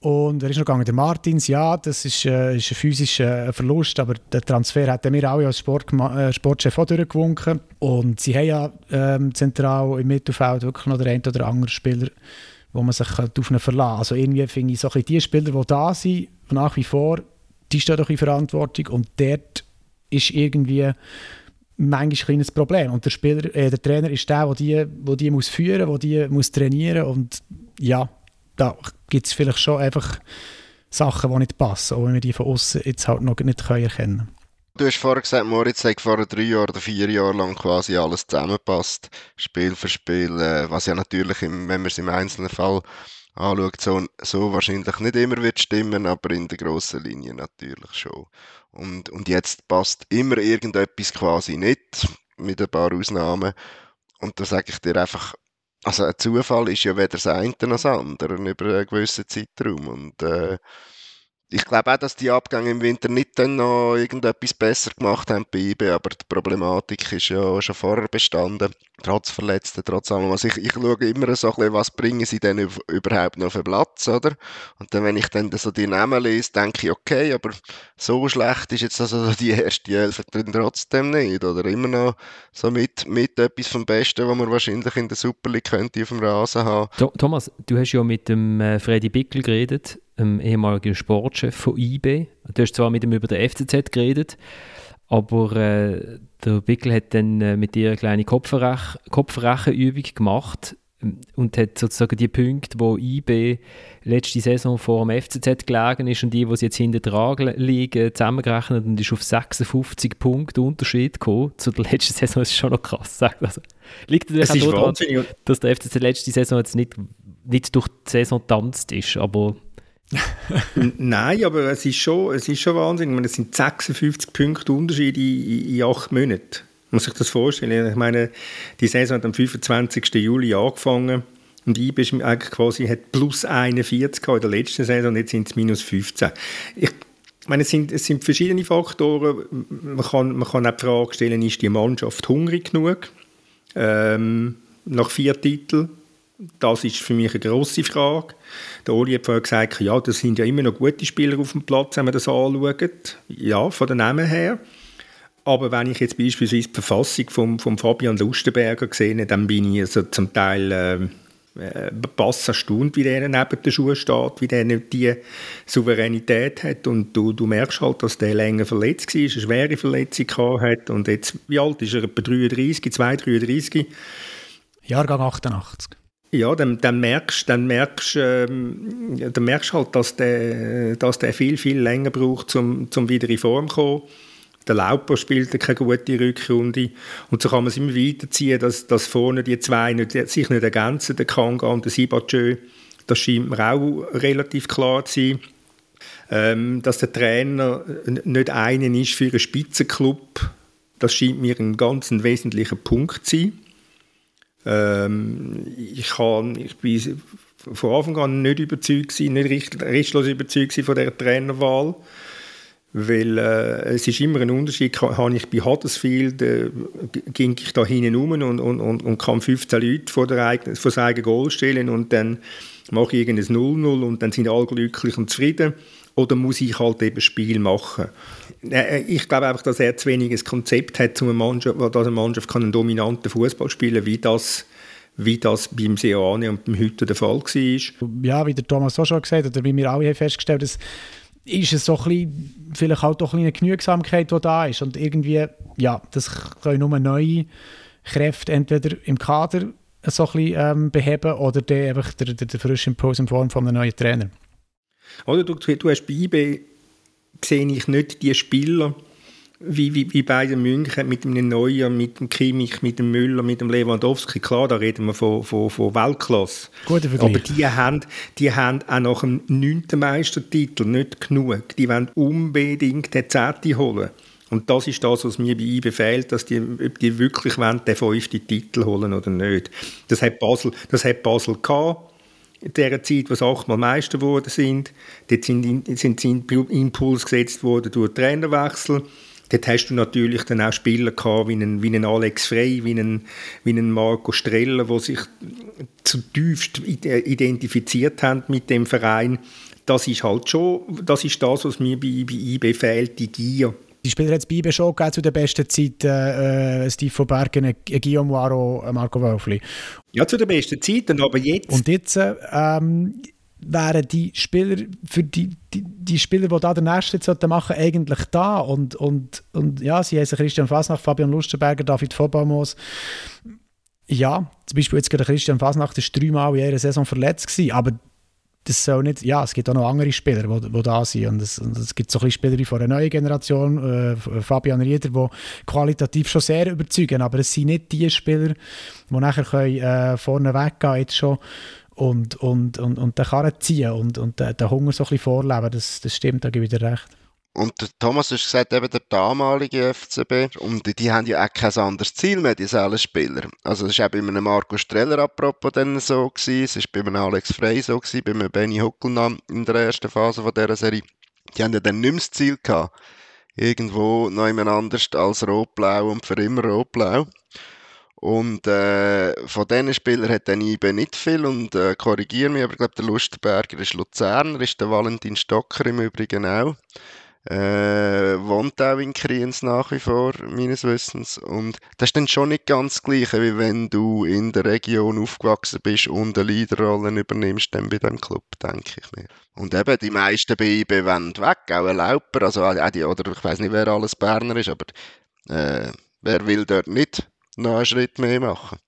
Und wer ist noch gegangen? Der Martins, ja, das ist, äh, ist ein physischer Verlust, aber der Transfer hat mir auch als Sport, äh, Sportchef auch durchgewunken. Und sie haben ja ähm, zentral im Mittelfeld wirklich noch den einen oder anderen Spieler, wo man sich auf ihn verlassen Also irgendwie finde ich so ein die Spieler, die da sind, nach wie vor, die stehen doch in Verantwortung und dort ist irgendwie manchmal ein kleines Problem. Und der, Spieler, äh, der Trainer ist der, der die, der die muss führen muss, der die muss trainieren und ja, da gibt es vielleicht schon einfach Sachen, die nicht passen, auch wenn wir die von außen jetzt halt noch nicht können erkennen können. Du hast vorher gesagt, Moritz hat vor drei Jahren oder vier Jahren lang quasi alles zusammenpasst, Spiel für Spiel, äh, was ja natürlich, wenn man es im einzelnen Fall anschaut, so, so wahrscheinlich nicht immer wird stimmen, aber in der grossen Linie natürlich schon. Und, und jetzt passt immer irgendetwas quasi nicht, mit ein paar Ausnahmen. Und da sage ich dir einfach, also ein Zufall ist ja weder das eine noch das andere über einen gewissen Zeitraum. Und äh, ich glaube auch, dass die Abgänge im Winter nicht dann noch irgendetwas besser gemacht haben bei IB, aber die Problematik ist ja schon vorher bestanden, trotz Verletzten, trotz allem. Also ich, ich schaue immer so ein bisschen, was bringen sie denn überhaupt noch den Platz, oder? Und dann, wenn ich dann so die Namen lese, denke ich, okay, aber so schlecht ist jetzt also die erste Elf drin trotzdem nicht, oder? Immer noch so mit, mit etwas vom Besten, was man wahrscheinlich in der Super League könnte auf dem Rasen haben. Thomas, du hast ja mit dem äh, Freddy Bickel geredet, dem ehemaligen Sportchef von IB. Du hast zwar mit ihm über den FCZ geredet, aber äh, der Bickel hat dann äh, mit dir eine kleine Kopfrech Kopfrechenübung gemacht ähm, und hat sozusagen die Punkte, wo IB letzte Saison vor dem FCZ gelegen ist und die, die jetzt hinter dran liegen, zusammengerechnet und ist auf 56 Punkte Unterschied gekommen. Zu der letzten Saison ist schon noch krass. Also, liegt natürlich auch daran, dass der FCZ letzte Saison jetzt nicht, nicht durch die Saison tanzt ist, aber Nein, aber es ist schon, es ist schon Wahnsinn. meine, es sind 56 Punkte Unterschied in, in acht Monaten. Muss sich das vorstellen? Ich meine, die Saison hat am 25. Juli angefangen und IB ist eigentlich quasi hat plus 41 in der letzten Saison und jetzt sind es minus 15. Ich meine, es sind, es sind verschiedene Faktoren. Man kann, man kann auch die Frage stellen, ist die Mannschaft hungrig genug? Ähm, nach vier Titeln das ist für mich eine grosse Frage. Der Oli hat vorher gesagt, ja, das sind ja immer noch gute Spieler auf dem Platz, wenn man das anschaut. Ja, von den Namen her. Aber wenn ich jetzt beispielsweise die Verfassung von vom Fabian Lustenberger sehe, dann bin ich also zum Teil äh, äh, pass erstaunt, wie der neben der Schuhe steht, wie der die Souveränität hat. Und du, du merkst halt, dass der länger verletzt war, eine schwere Verletzung hat. Und jetzt, wie alt ist er? Etwa 33, 2, 33? Jahrgang 88. Ja, dann, dann merkst dann merkst, ähm, dann merkst halt, dass der, dass der viel, viel länger braucht, um zum wieder in Form zu kommen. Der Lauper spielt keine gute Rückrunde. Und so kann man es immer weiterziehen, dass, dass vorne die zwei nicht, sich nicht ergänzen, der Kanga und der Sibachö. Das scheint mir auch relativ klar zu sein. Ähm, dass der Trainer nicht einen ist für einen Spitzenklub, das scheint mir ein ganz wesentlicher Punkt zu sein. Ähm, ich, kann, ich bin von Anfang an nicht überzeugt gewesen, nicht restlos überzeugt von der Trainerwahl, weil äh, es ist immer ein Unterschied, habe ich bei Huddersfield, äh, ging ich da hinten rum und, und, und, und kann 15 Leute vor, der eigenen, vor das eigene Goal stellen und dann mache ich irgendein 0-0 und dann sind alle glücklich und zufrieden oder muss ich halt eben Spiel machen? Äh, ich glaube einfach, dass er zu wenig ein Konzept hat, um eine Mannschaft, dass eine Mannschaft kann einen dominanten Fußball spielen kann, wie das wie das beim Seoane und beim Hütten der Fall war. Ja, wie der Thomas auch schon gesagt hat, oder wie wir alle haben festgestellt haben, ist es so ein bisschen, vielleicht halt doch eine Genügsamkeit, die da ist. Und irgendwie, ja, das können nur neue Kräfte entweder im Kader so ein bisschen ähm, beheben oder der, einfach der, der, der frische Impuls in Form von einem neuen Trainer. Oder du, du hast bei IB sehe ich nicht die Spieler, wie, wie, wie bei den München mit dem Neuer, mit dem Kimmich, mit dem Müller, mit dem Lewandowski. Klar, da reden wir von, von, von Weltklasse. Guter Vergleich. Aber die haben, die haben auch nach dem neunten Meistertitel nicht genug. Die wollen unbedingt den zehnten holen. Und das ist das, was mir bei ihm befehlt, dass die, ob die wirklich wollen, den fünften Titel holen oder nicht. Das hat Basel, das hat Basel gehabt der Zeit, sie achtmal Meister geworden sind. Dort sind, sind, Impuls gesetzt worden durch Trainerwechsel. Dort hast du natürlich dann auch Spieler gehabt, wie einen, wie einen Alex Frey, wie einen, wie einen Marco Streller, die sich zutiefst identifiziert haben mit dem Verein. Das ist halt schon, das ist das, was mir bei, bei IB fehlt, die Gier. Die Spieler hat es bei schon gegeben, zu der besten Zeit äh, Steve von Bergen, Guillaume Waro, Marco Wölfli. Ja, zu den besten Zeiten, aber jetzt... Und jetzt ähm, wären die Spieler, für die, die, die Spieler, die da den nächsten Schritt machen eigentlich da. Und, und, und ja, sie heißen Christian Fasnacht, Fabian Lustenberger, David Vollbaumos. Ja, zum Beispiel jetzt gerade Christian Fasnacht ist dreimal in ihrer Saison verletzt gewesen, aber das soll nicht, ja, es gibt auch noch andere Spieler, die da sind und es, und es gibt so ein Spieler von einer neuen Generation, äh, Fabian Rieder, die qualitativ schon sehr überzeugen, aber es sind nicht die Spieler, die nachher können, äh, vorne weggehen jetzt schon und, und, und, und den Karren ziehen und, und den, den Hunger so ein bisschen vorleben. Das, das stimmt, da gebe ich dir recht. Und der Thomas hat gesagt, eben der damalige FCB, und die, haben ja auch kein anderes Ziel mehr, die alle Spieler. Also es war auch bei einem Marco Streller apropos dann so, es war bei einem Alex Frey so, gewesen, bei einem Benny Huckelnam in der ersten Phase von dieser Serie. Die haben ja dann nicht mehr das Ziel gehabt, irgendwo noch jemand anders als Rot-Blau und für immer Rot-Blau. Und äh, von diesen Spielern hat dann IB nicht viel und äh, korrigiere mich, aber ich glaube, der Lustenberger ist Luzerner, ist der Valentin Stocker im Übrigen auch. Äh, wohnt auch in Kriens nach wie vor, meines Wissens. Und das ist dann schon nicht ganz das Gleiche, wie wenn du in der Region aufgewachsen bist und eine Leaderrolle übernimmst dann bei dem Club, denke ich mir. Und eben, die meisten bei IB wollen weg, auch ein Lauper, also auch die, oder ich weiß nicht, wer alles Berner ist, aber äh, wer will dort nicht noch einen Schritt mehr machen?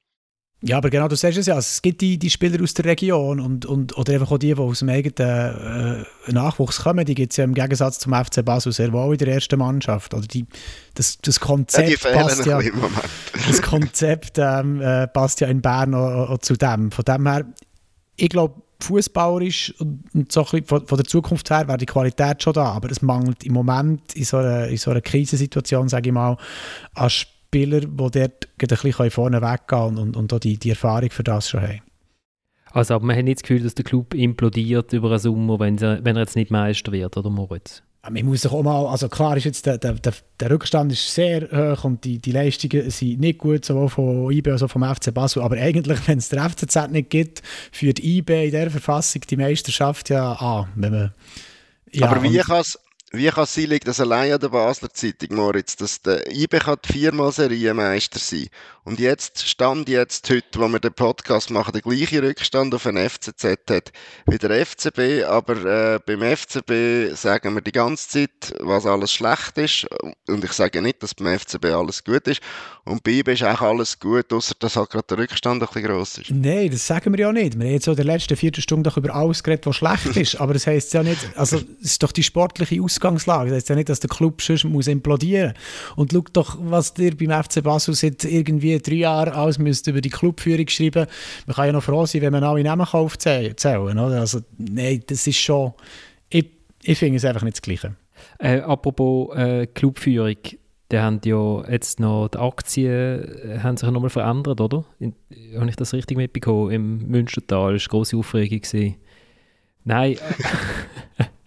Ja, aber genau, du sagst es ja, also es gibt die, die Spieler aus der Region und, und, oder einfach auch die, die aus dem eigenen äh, Nachwuchs kommen, die gibt es ja im Gegensatz zum FC Basel sehr wohl in der ersten Mannschaft. Oder die, das, das Konzept ja, passt ja, das Konzept ähm, äh, passt ja in Bern auch, auch, zu dem. Von dem her, ich glaube, fußballerisch und, und so von, von, der Zukunft her wäre die Qualität schon da, aber es mangelt im Moment in so einer, in so einer Krisensituation, sage ich mal, an Spielern, Spieler, die dort ein bisschen vorne weggehen und, und auch die, die Erfahrung für das schon haben. Also, aber man hat nicht das Gefühl, dass der Club implodiert über einen Sommer, wenn er, wenn er jetzt nicht Meister wird, oder Moritz? Man muss sich auch mal, also klar ist jetzt der, der, der Rückstand ist sehr hoch und die, die Leistungen sind nicht gut, sowohl von IB als auch vom FC Basel, aber eigentlich, wenn es der FCZ nicht gibt, führt IB in dieser Verfassung die Meisterschaft ja an. Wenn man, ja, aber wie kann es wie kann es sein, liegt das allein an der Basler Zeitung, Moritz, dass der IB kann viermal Serienmeister sein und jetzt, Stand jetzt heute, wo wir den Podcast machen, der gleiche Rückstand auf den FCZ hat wie der FCB, aber äh, beim FCB sagen wir die ganze Zeit, was alles schlecht ist und ich sage nicht, dass beim FCB alles gut ist und bei IB ist auch alles gut, außer dass halt gerade der Rückstand ein bisschen gross ist. Nein, das sagen wir ja nicht. Wir haben jetzt so in der letzten Viertelstunde doch über alles geredet, was schlecht ist, aber das heisst ja nicht, also es ist doch die sportliche Ausgangslage, das heisst ja nicht, dass der Club schon muss implodieren und schau doch, was dir beim FC Basel seit irgendwie drei Jahren alles müsste über die Clubführung schreiben. Man kann ja noch froh sein, wenn man alle Namen aufzählen kann. Also, nein, das ist schon. Ich, ich finde es einfach nicht das Gleiche. Äh, apropos äh, Clubführung, die haben ja jetzt noch die Aktien äh, haben sich ja nochmal verändert, oder? Habe ich das richtig mitbekommen? Im Münstertal war eine grosse Aufregung. Gewesen. Nein.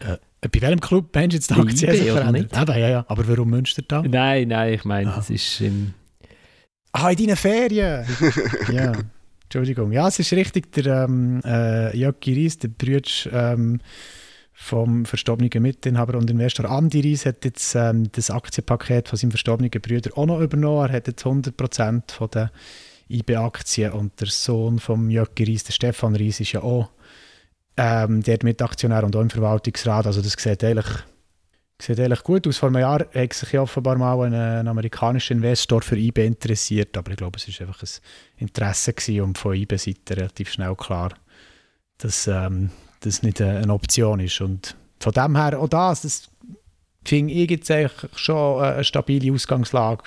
Bei welchem Club Mensch jetzt die Aktien verändert? Aber, ja, ja. Aber warum Münstertal? Nein, nein, ich meine, das ist im Ah, in deinen Ferien! ja, Entschuldigung. Ja, es ist richtig, der ähm, äh, Jöcki Ries, der Bruder ähm, vom verstorbenen Mitinhaber und Investor Andi Ries, hat jetzt ähm, das Aktienpaket von seinem verstorbenen Bruder auch noch übernommen. Er hat jetzt 100% von den IB-Aktien und der Sohn von Jöcki Ries, der Stefan Ries, ist ja auch ähm, der Mitaktionär und auch im Verwaltungsrat. Also das sieht eigentlich sieht eigentlich gut aus. Vor einem Jahr hat sich offenbar mal ein, ein, amerikanischer Investor für IB interessiert, aber ich glaube, es war einfach ein Interesse und von IB-Seite relativ schnell klar, dass ähm, das nicht eine Option ist. Und von dem her, auch das, das finde ich eigentlich schon eine stabile Ausgangslage,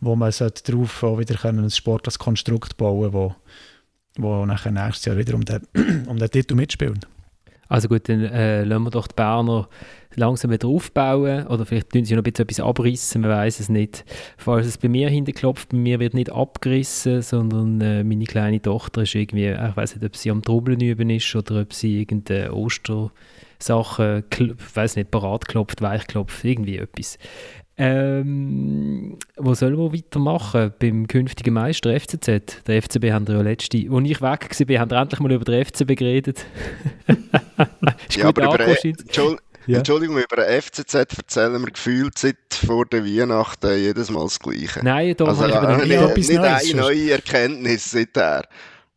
wo man darauf wieder ein sportliches Konstrukt bauen wo, wo nachher nächstes Jahr wieder um den, um den Titel mitspielt. Also gut, dann äh, lassen wir doch die Berner langsam wieder aufbauen oder vielleicht tun sie noch ein bisschen etwas abreißen, man weiß es nicht. Falls es bei mir hinterklopft, bei mir wird nicht abgerissen, sondern äh, meine kleine Tochter ist irgendwie, ich weiß nicht, ob sie am Trubeln üben ist oder ob sie irgendeine Ostersache, ich weiß nicht, parat klopft, weich klopft, irgendwie etwas. Ähm, wo sollen wir weitermachen? Beim künftigen Meister FCZ. Der FCB haben wir ja letzte, als ich weg war, haben wir endlich mal über den FCB geredet. ja, aber über, Entschuldigung, ja. Entschuldigung, über den FCZ erzählen wir gefühlt seit vor der Weihnachten jedes Mal das Gleiche. Nein, da also, habe ich äh, nicht, nicht eine neue Erkenntnis seither.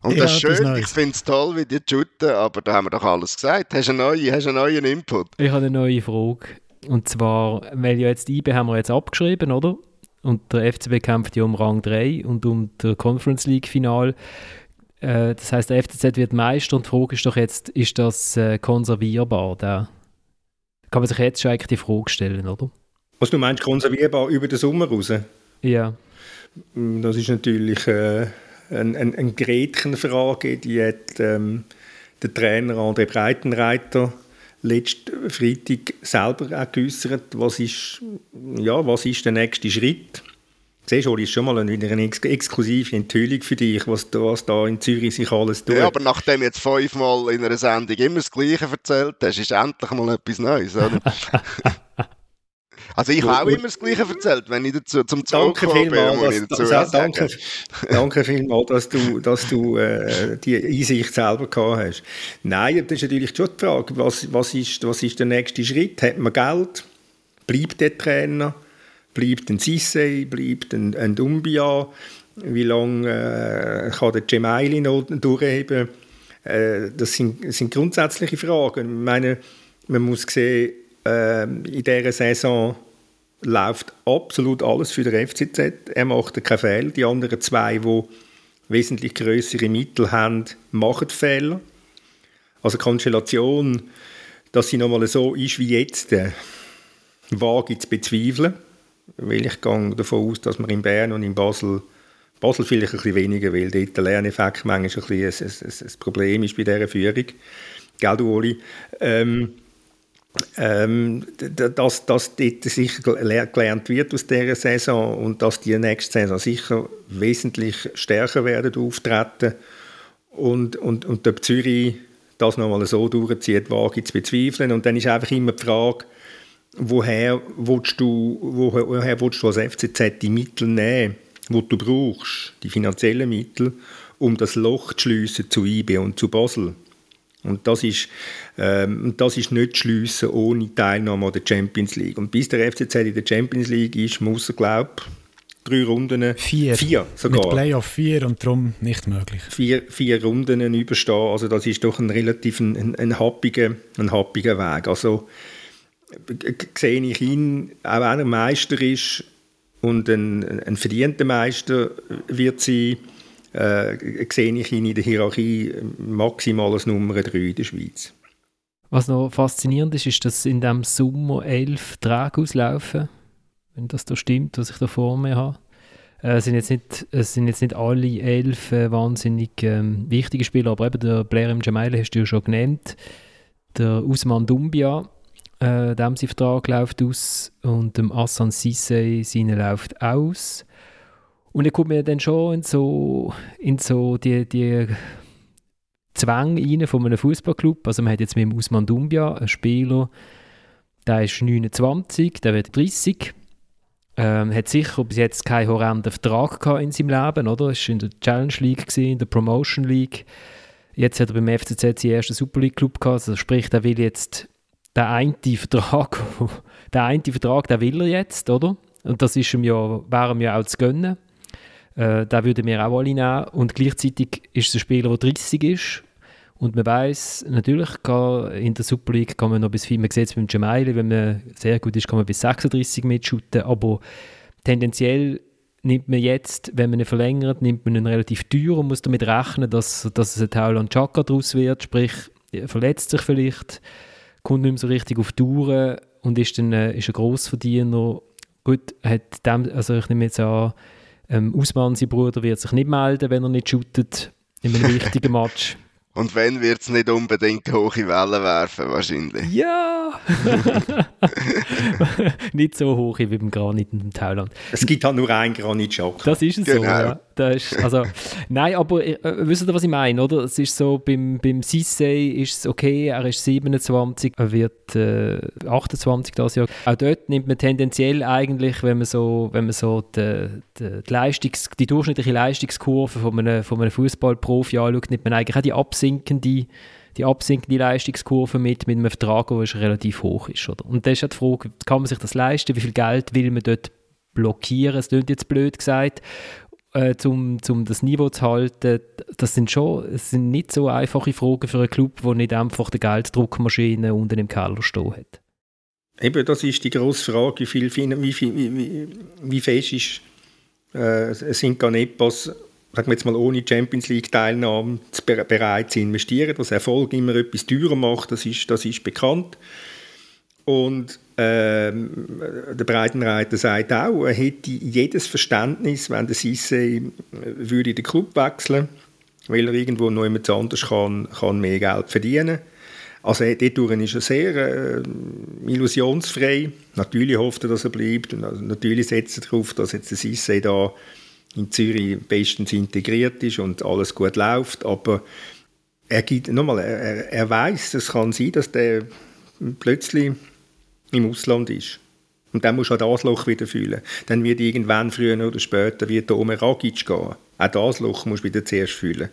Und ja, das ist schön, ich finde es toll, wie die shooten, aber da haben wir doch alles gesagt. Hast du einen neuen, hast einen neuen Input? Ich habe eine neue Frage. Und zwar, weil ja jetzt IB haben wir jetzt abgeschrieben, oder? Und der FCB kämpft ja um Rang 3 und um das Conference League Final. Äh, das heißt, der FCZ wird Meister und die Frage ist doch jetzt, ist das äh, konservierbar? Da kann man sich jetzt schon eigentlich die Frage stellen, oder? Was du meinst, konservierbar über den Sommer raus? Ja. Mm, das ist natürlich äh, eine ein, ein Gretchenfrage, die hat... Ähm der Trainer André Breitenreiter letzten Freitag selber auch geäußert, was ist, ja, was ist der nächste Schritt. Siehst du, ist schon mal wieder eine ex exklusive Enthüllung für dich, was, was da in Zürich sich alles tut. Ja, aber nachdem jetzt fünfmal in einer Sendung immer das Gleiche erzählt hast, ist endlich mal etwas Neues, oder? Also ich habe auch immer das Gleiche erzählt, wenn ich dazu, zum Zug danke vielmals, muss ich dazu das, danke, danke vielmals, dass du, dass du äh, die Einsicht selber gehabt hast. Nein, das ist natürlich schon die Frage, was, was, ist, was ist der nächste Schritt? Hat man Geld? Bleibt der Trainer? Bleibt ein Sissé? Bleibt ein, ein Dumbia? Wie lange äh, kann der Gemaili noch durchheben? Äh, das sind, sind grundsätzliche Fragen. Ich meine, man muss sehen, äh, in dieser Saison läuft absolut alles für den FCZ. Er macht keinen Fehler. Die anderen zwei, die wesentlich größere Mittel haben, machen Fehler. Also Konstellation, dass sie nochmal so ist wie jetzt, äh, wage zu bezweifeln. Weil ich gehe davon aus, dass man in Bern und in Basel, Basel vielleicht ein bisschen weniger, weil dort der Lerneffekt manchmal ein, ein, ein, ein Problem ist bei dieser Führung. Gell, Uli? Ähm, ähm, dass, dass dort sicher gelernt wird aus dieser Saison und dass die nächste Saison sicher wesentlich stärker werden auftreten und, und, und ob Zürich das nochmal so durchzieht, wage ich zu bezweifeln und dann ist einfach immer die Frage, woher willst du, woher willst du als FCZ die Mittel nehmen, die du brauchst, die finanziellen Mittel, um das Loch zu schliessen zu IB und zu Basel. Und das ist, ähm, das ist nicht zu schliessen ohne Teilnahme an der Champions League. Und bis der FCZ in der Champions League ist, muss er, glaube drei Runden... Vier. Vier sogar. Mit Playoff vier und darum nicht möglich. Vier, vier Runden überstehen. Also das ist doch ein relativ ein, ein, ein, happiger, ein happiger Weg. Also sehe ich ihn, auch wenn er Meister ist und ein, ein verdienter Meister wird sein, äh, sehe ich ihn in der Hierarchie maximal als Nummer 3 in der Schweiz. Was noch faszinierend ist, ist, dass in diesem Sommer elf Träge auslaufen, wenn das da stimmt, was ich da vor mir habe. Äh, es, sind jetzt nicht, es sind jetzt nicht alle elf äh, wahnsinnig ähm, wichtige Spieler, aber eben der Blair im Jamaile hast du ja schon genannt. Der Usman Dumbia, äh, dem sein Vertrag läuft aus und dem Assan Sissé seine läuft aus. Und dann kommt man dann schon in so, in so die, die Zwänge rein von einem Fußballclub. Also man hat jetzt mit dem Usman Dumbia einen Spieler, der ist 29, der wird 30. Ähm, hat sicher bis jetzt keinen horrenden Vertrag gehabt in seinem Leben, oder? Er war in der Challenge League, gewesen, in der Promotion League. Jetzt hat er beim FCZ seinen ersten Super League Club gehabt. Also sprich, er will jetzt den einen Vertrag, den einen Vertrag, den will er jetzt, oder? Und das ist ihm ja, wäre ihm ja auch zu gönnen. Äh, da würden wir auch alle nehmen. Und gleichzeitig ist es ein Spieler, der 30 ist. Und man weiß natürlich, in der Super League kann man noch bis viel, man sieht es dem Jamaili, wenn man sehr gut ist, kann man bis 36 mitschuten, aber tendenziell nimmt man jetzt, wenn man ihn verlängert, nimmt man ihn relativ teuer und muss damit rechnen, dass, dass es ein Taulan Chaka daraus wird, sprich, er verletzt sich vielleicht, kommt nicht mehr so richtig auf Touren und ist dann äh, ist ein Grossverdiener. Gut, hat dem, also ich nehme jetzt an, ähm, Usman, sein Bruder, wird sich nicht melden, wenn er nicht shootet in einem wichtigen Match. Und wenn, wird es nicht unbedingt hohe Wellen werfen, wahrscheinlich. Ja! nicht so hoch wie beim Granit in Thailand. Es gibt halt nur einen Granit-Schock. Das ist es genau. so, ja. Das ist, also, nein, aber äh, wisst ihr, was ich meine, oder? Es ist so, beim, beim Sissé ist es okay, er ist 27, er wird äh, 28 das Jahr. Auch dort nimmt man tendenziell eigentlich, wenn man so, wenn man so die, die, die, Leistungs-, die durchschnittliche Leistungskurve von einem, von einem Fußballprofi anschaut, nimmt man eigentlich auch die absinkende die absinkende Leistungskurve mit, mit einem Vertrag, der relativ hoch ist. Oder? Und das ist ja die Frage, kann man sich das leisten? Wie viel Geld will man dort blockieren? Es klingt jetzt blöd gesagt äh, um, um das Niveau zu halten, das sind schon das sind nicht so einfache Fragen für einen Club, der nicht einfach die Gelddruckmaschine unten im Keller stehen hat. Eben, das ist die grosse Frage, wie, viel, wie, wie, wie, wie fest ist, äh, sind Ganepas, sagen wir jetzt mal, ohne Champions League-Teilnahme bereit zu investieren, was Erfolg immer etwas teurer macht, das ist, das ist bekannt. Und ähm, der Breitenreiter sagt auch, er hätte jedes Verständnis, wenn der Sisse würde den Club wechseln weil er irgendwo noch jemand anders kann, kann mehr Geld verdienen. Also dort ist er sehr äh, illusionsfrei. Natürlich hofft er, dass er bleibt und natürlich setzt er darauf, dass jetzt der Sisse da in Zürich bestens integriert ist und alles gut läuft, aber er gibt, nochmal, er, er weiß, es kann sein, dass der plötzlich im Ausland ist. Und dann muss er das Loch wieder fühlen. Dann wird irgendwann früher oder später wird der Omer Ragic gehen. Auch das Loch muss wieder zuerst fühlen.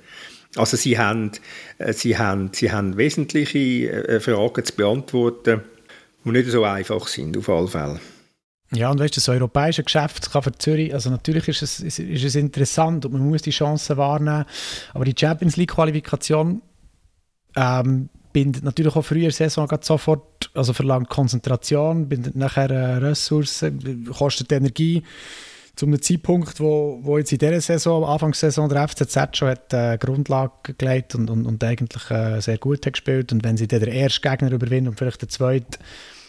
Also sie haben, äh, sie haben, sie haben wesentliche äh, Fragen zu beantworten, die nicht so einfach sind, auf alle Fälle. Ja, und weißt du, das europäische Geschäft kann für Zürich, also natürlich ist es, ist, ist es interessant und man muss die Chancen wahrnehmen, aber die Champions League-Qualifikation ähm, bindet natürlich auch früher Saison sofort, also verlangt Konzentration, bindet nachher äh, Ressourcen, kostet Energie. Zu einem Zeitpunkt, wo, wo jetzt in dieser Saison, Anfangssaison der FCZ schon hat, äh, Grundlage gelegt und, und, und eigentlich äh, sehr gut hat gespielt. Und wenn sie dann den ersten Gegner überwinden und vielleicht den zweiten,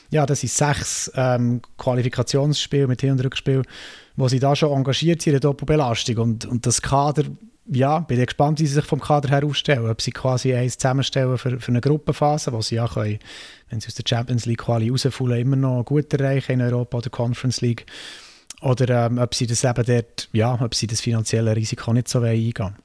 ja, das sind sechs ähm, Qualifikationsspiele mit Hin- und Rückspiel, wo sie da schon engagiert sind in der Doppelbelastung und, und das Kader ja, bin ich gespannt, wie sie sich vom Kader her aufstellen. Ob sie quasi eins zusammenstellen für, für eine Gruppenphase, wo sie ja können, wenn sie aus der Champions League Quali rausfallen, immer noch gut erreichen in Europa oder Conference League. Oder ähm, ob sie das eben dort, ja, ob sie das finanzielle Risiko nicht so eingehen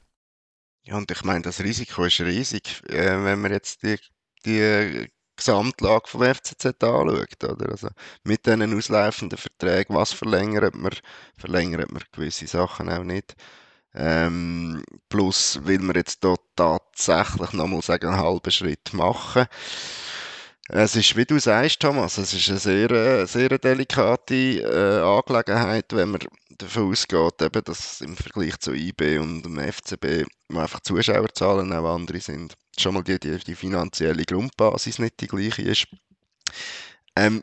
Ja, und ich meine, das Risiko ist riesig, äh, wenn man jetzt die, die Gesamtlage vom FCZ anschaut. Oder? Also mit diesen auslaufenden Verträgen, was verlängert man, verlängert man gewisse Sachen auch nicht. Ähm, plus, will man jetzt dort tatsächlich nochmal sagen, einen halben Schritt machen. Es ist, wie du sagst, Thomas, es ist eine sehr, äh, sehr delikate äh, Angelegenheit, wenn man davon ausgeht, eben, dass im Vergleich zu IB und dem FCB, einfach Zuschauerzahlen auch andere sind, schon mal die, die, die finanzielle Grundbasis nicht die gleiche ist. Ähm,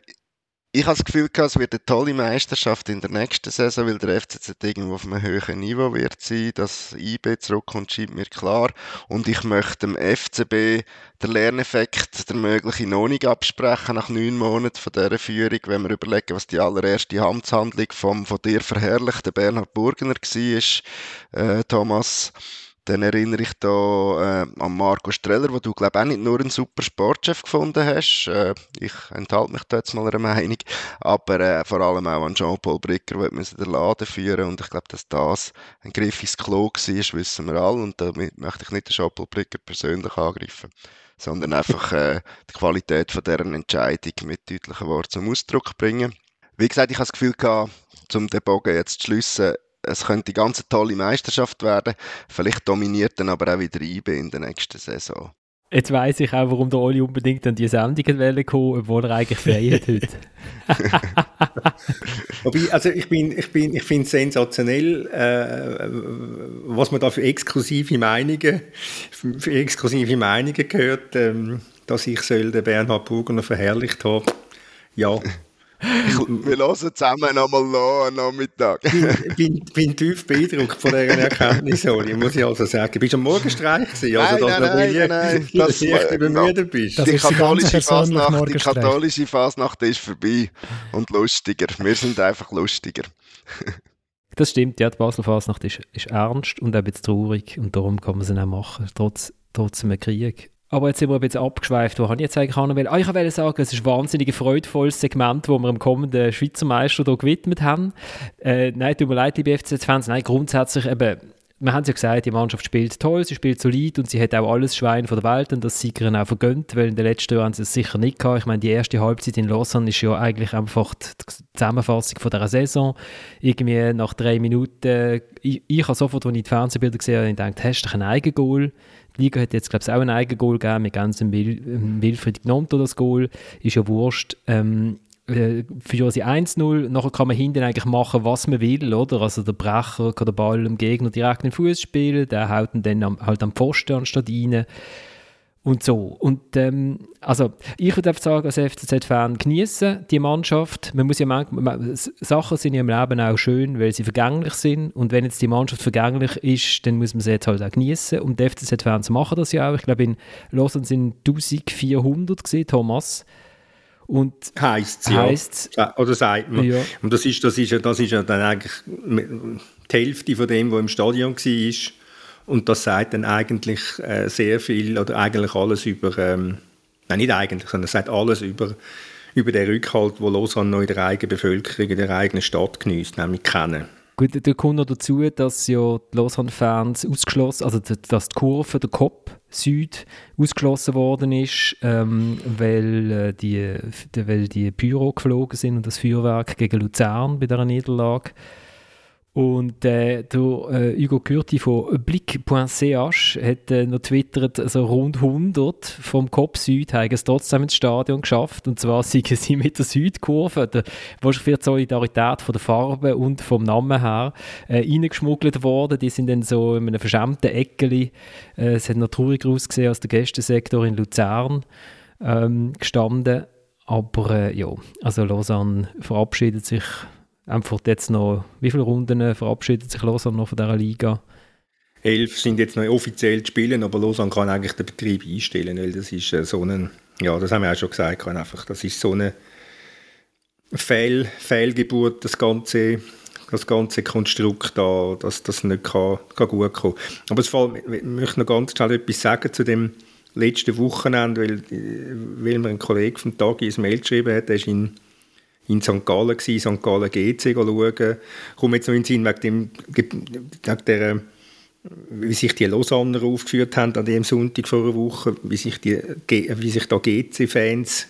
ich habe das Gefühl, es wird eine tolle Meisterschaft in der nächsten Saison, weil der FCZ irgendwo auf einem höheren Niveau wird sein. Dass IB zurückkommt, scheint mir klar. Und ich möchte dem FCB den Lerneffekt, der mögliche, noch absprechen nach neun Monaten von dieser Führung, wenn wir überlegen, was die allererste Amtshandlung vom von dir verherrlichten Bernhard Burgener war, äh, Thomas. Dann erinnere ich da äh, an Marco Streller, wo du, glaube auch nicht nur einen super Sportchef gefunden hast. Äh, ich enthalte mich da jetzt mal einer Meinung. Aber äh, vor allem auch an Jean-Paul Bricker, der den Laden führen Und ich glaube, dass das ein Griff ins Klo war, wissen wir alle. Und damit möchte ich nicht den Jean-Paul Bricker persönlich angreifen, sondern einfach äh, die Qualität von deren Entscheidung mit deutlichen Worten zum Ausdruck bringen. Wie gesagt, ich habe das Gefühl gehabt, um den Bogen jetzt zu schliessen, es könnte eine ganz tolle Meisterschaft werden. Vielleicht dominiert dann aber auch wieder IB in der nächsten Saison. Jetzt weiss ich auch, warum der Oli unbedingt an die Sendung wollte kommen, obwohl er eigentlich frei hat heute. Wobei, also ich bin, ich bin, ich finde es sensationell, äh, was man da für exklusive Meinungen, für exklusive Meinungen gehört, ähm, dass ich soll den Bernhard Burger verherrlicht habe. Ja, wir hören zusammen nochmal nach am Nachmittag. Ich bin, bin, bin tief beeindruckt von dieser Erkenntnis, muss ich also sagen. Bist du am Morgenstreich gewesen? Also, nein, nein, nein, nein, dass du echt übermüdet bist. Die katholische, Fasnacht, die katholische Fasnacht ist vorbei und lustiger. Wir sind einfach lustiger. Das stimmt, ja, die Basel Fasnacht ist, ist ernst und auch ein bisschen traurig und darum kann man sie auch machen, trotz, trotz einem Krieg. Aber jetzt sind wir ein bisschen abgeschweift. Wo habe ich jetzt eigentlich hin? Ah, ich wollte sagen, es ist ein wahnsinnig freudvolles Segment, das wir dem kommenden Schweizer Meister hier gewidmet haben. Äh, nein, tut mir leid, liebe FCZ-Fans. Nein, grundsätzlich eben, wir haben es ja gesagt, die Mannschaft spielt toll, sie spielt solid und sie hat auch alles Schwein von der Welt und das Sieger auch vergönnt, weil in den letzten Jahren haben sie es sicher nicht gehabt. Ich meine, die erste Halbzeit in Lausanne ist ja eigentlich einfach die Zusammenfassung von dieser Saison. Irgendwie nach drei Minuten, ich, ich habe sofort, als ich die Fernsehbilder gesehen habe, gedacht, hast du ein Eigengoal? Die Liga hat jetzt, glaube ich, auch ein Eigengoal gegeben, mit ganzem Wil ähm, Wilfried Gnonto das Goal, ist ja wurscht. Ähm, äh, für sie 1-0, nachher kann man hinten eigentlich machen, was man will, oder? Also der Brecher kann den Ball dem Gegner direkt in den Fuß spielen, der haut ihn dann am, halt am Pfosten anstatt rein und so. Und ähm, also ich würde einfach sagen, als FCZ-Fan genießen die Mannschaft. Man muss ja manchmal, Sachen sind ja im Leben auch schön, weil sie vergänglich sind. Und wenn jetzt die Mannschaft vergänglich ist, dann muss man sie jetzt halt auch genießen. Und die FCZ-Fans machen das ja auch. Ich glaube, in Lausanne sind 1400 gesehen, Thomas. Und heißt ja. Heißt's. Oder sagt man. Ja. Und das ist, das, ist, das ist ja dann eigentlich die Hälfte von dem, was im Stadion war. Und das sagt dann eigentlich äh, sehr viel oder eigentlich alles über, ähm, nein nicht eigentlich, sondern es sagt alles über, über den Rückhalt, wo Lausanne noch in der eigenen Bevölkerung, in der eigenen Stadt genießt, nämlich kennen. Gut, da kommt noch dazu, dass ja die Lausanne-Fans ausgeschlossen, also dass die Kurve, der Kopf Süd ausgeschlossen worden ist, ähm, weil, äh, die, weil die Pyro geflogen sind und das Feuerwerk gegen Luzern bei dieser Niederlage. Und äh, der äh, Hugo Kürti von blick.ch hat äh, noch twittert, also rund 100 vom Kopf Süd haben es trotzdem ins Stadion geschafft. Und zwar sind sie mit der Südkurve, der, wahrscheinlich für die Solidarität von der Farbe und vom Namen her, äh, reingeschmuggelt worden. Die sind dann so in einem verschämten Eckeli, äh, es hat noch trauriger ausgesehen als der Gästensektor in Luzern, ähm, gestanden. Aber äh, ja, also Lausanne verabschiedet sich einfach jetzt noch, wie viele Runden verabschiedet sich Lausanne noch von dieser Liga? Elf sind jetzt noch offiziell zu spielen, aber Lausanne kann eigentlich den Betrieb einstellen, weil das ist äh, so ein, ja, das haben wir auch schon gesagt, einfach, das ist so eine Fehl, Fehlgeburt, das ganze, das ganze Konstrukt da, dass das nicht kann, kann gut kommen. Aber es fällt, ich möchte noch ganz schnell etwas sagen zu dem letzten Wochenende, weil, weil mir ein Kollege vom Tag ins Mail geschrieben hat, der ist in in St. Gallen gewesen, St. Gallen GC schauen. Ich komme jetzt noch in den Sinn wegen, dem, wegen der, wie sich die Lausanner aufgeführt haben an dem Sonntag vor einer Woche, wie sich, die, wie sich da GC-Fans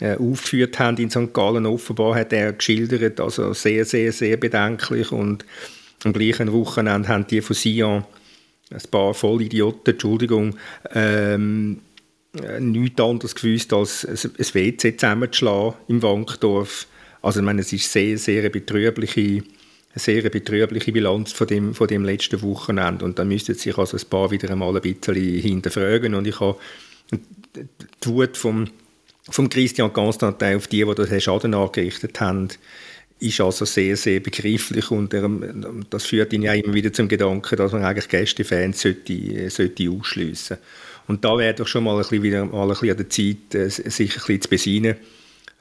äh, aufgeführt haben in St. Gallen. Offenbar hat er geschildert, also sehr, sehr, sehr bedenklich und am gleichen Wochenende haben die von Sion ein paar Vollidioten, Entschuldigung, ähm, äh, nichts anderes gewusst, als ein WC zusammenzuschlagen im Wankdorf. Also ich meine, es ist sehr, sehr betrübliche, eine sehr betrübliche Bilanz von dem, von dem letzten Wochenende. Und da müssten sich also ein paar wieder einmal ein bisschen hinterfragen. Und ich habe die Wut vom, vom Christian Constantin auf die, die den Schaden angerichtet haben, ist also sehr, sehr begreiflich und das führt ihn ja immer wieder zum Gedanken, dass man eigentlich Gästefans sollte, sollte ausschliessen sollte. Und da wäre doch schon mal ein bisschen, wieder mal ein bisschen an der Zeit, äh, sich ein bisschen zu besinnen,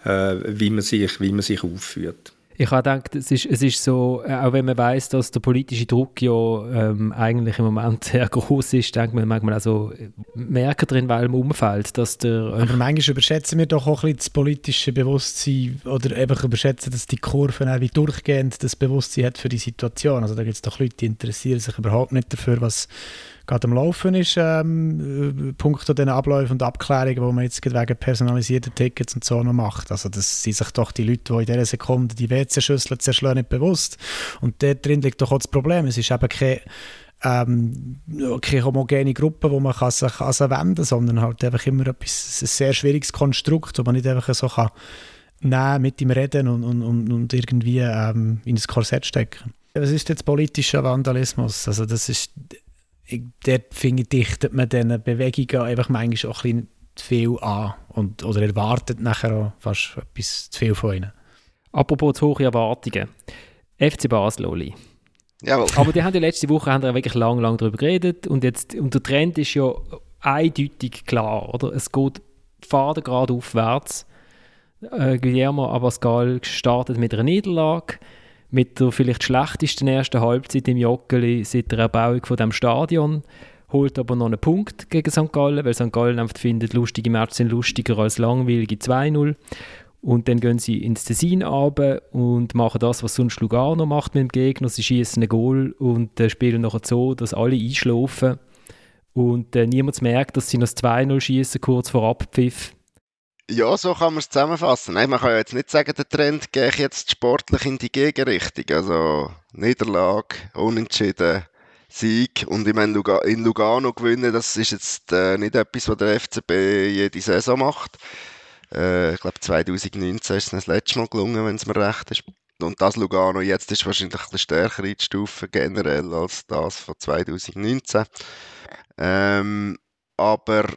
äh, wie, man sich, wie man sich aufführt. Ich habe gedacht, es ist, es ist so, äh, auch wenn man weiß, dass der politische Druck ja ähm, eigentlich im Moment sehr groß ist, denkt man manchmal auch so, merken drin, weil im Umfeld, dass der... Aber manchmal überschätzen wir doch auch ein bisschen das politische Bewusstsein oder einfach überschätzen, dass die Kurve auch wie durchgehend das Bewusstsein hat für die Situation. Also da gibt es doch Leute, die interessieren sich überhaupt nicht dafür, was gerade am Laufen ist, ähm, äh, punkto den Abläufen und Abklärungen, die man jetzt wegen personalisierter Tickets und so noch macht. Also das sind sich doch die Leute, die in dieser Sekunde die WC-Schüssel zerschlagen, nicht bewusst. Und dort drin liegt doch auch das Problem. Es ist eben keine ähm, keine homogene Gruppe, wo man kann sich an sie wenden kann, sondern halt einfach immer etwas, ein sehr schwieriges Konstrukt, wo man nicht einfach so kann nehmen, mit ihm reden und, und, und irgendwie ähm, in das Korsett stecken. Was ist jetzt politischer Vandalismus? Also das ist dort finde ich, dichtet man diesen Bewegungen einfach manchmal auch ein bisschen zu viel an und, oder erwartet nachher auch fast etwas zu viel von ihnen. Apropos zu hohe Erwartungen. FC Basel, Oli. Jawohl. Aber die haben die letzte Woche haben wirklich lang, lang darüber geredet und, jetzt, und der Trend ist ja eindeutig klar, oder? Es geht Faden gerade aufwärts. Äh, Guillermo Abascal startet mit einer Niederlage mit der vielleicht schlechtesten ersten Halbzeit im Joggeli seit der Erbauung von dem Stadion, holt aber noch einen Punkt gegen St. Gallen, weil St. Gallen einfach findet, lustige Matches sind lustiger als langweilige 2-0. Und dann gehen sie ins Tessin runter und machen das, was sonst Lugano macht mit dem Gegner. Sie schießen ein Goal und äh, spielen nachher so, dass alle einschlafen und äh, niemand merkt, dass sie noch 2-0 schießen kurz vor Abpfiff. Ja, so kann man es zusammenfassen. Nein, man kann ja jetzt nicht sagen, der Trend gehe jetzt sportlich in die Gegenrichtung. Also Niederlage, Unentschieden, Sieg und ich meine, in Lugano gewinnen, das ist jetzt äh, nicht etwas, was der FCB jede Saison macht. Äh, ich glaube 2019 ist es das letzte Mal gelungen, wenn es mir recht ist. Und das Lugano jetzt ist wahrscheinlich ein bisschen stärker einzustufen generell als das von 2019. Ähm, aber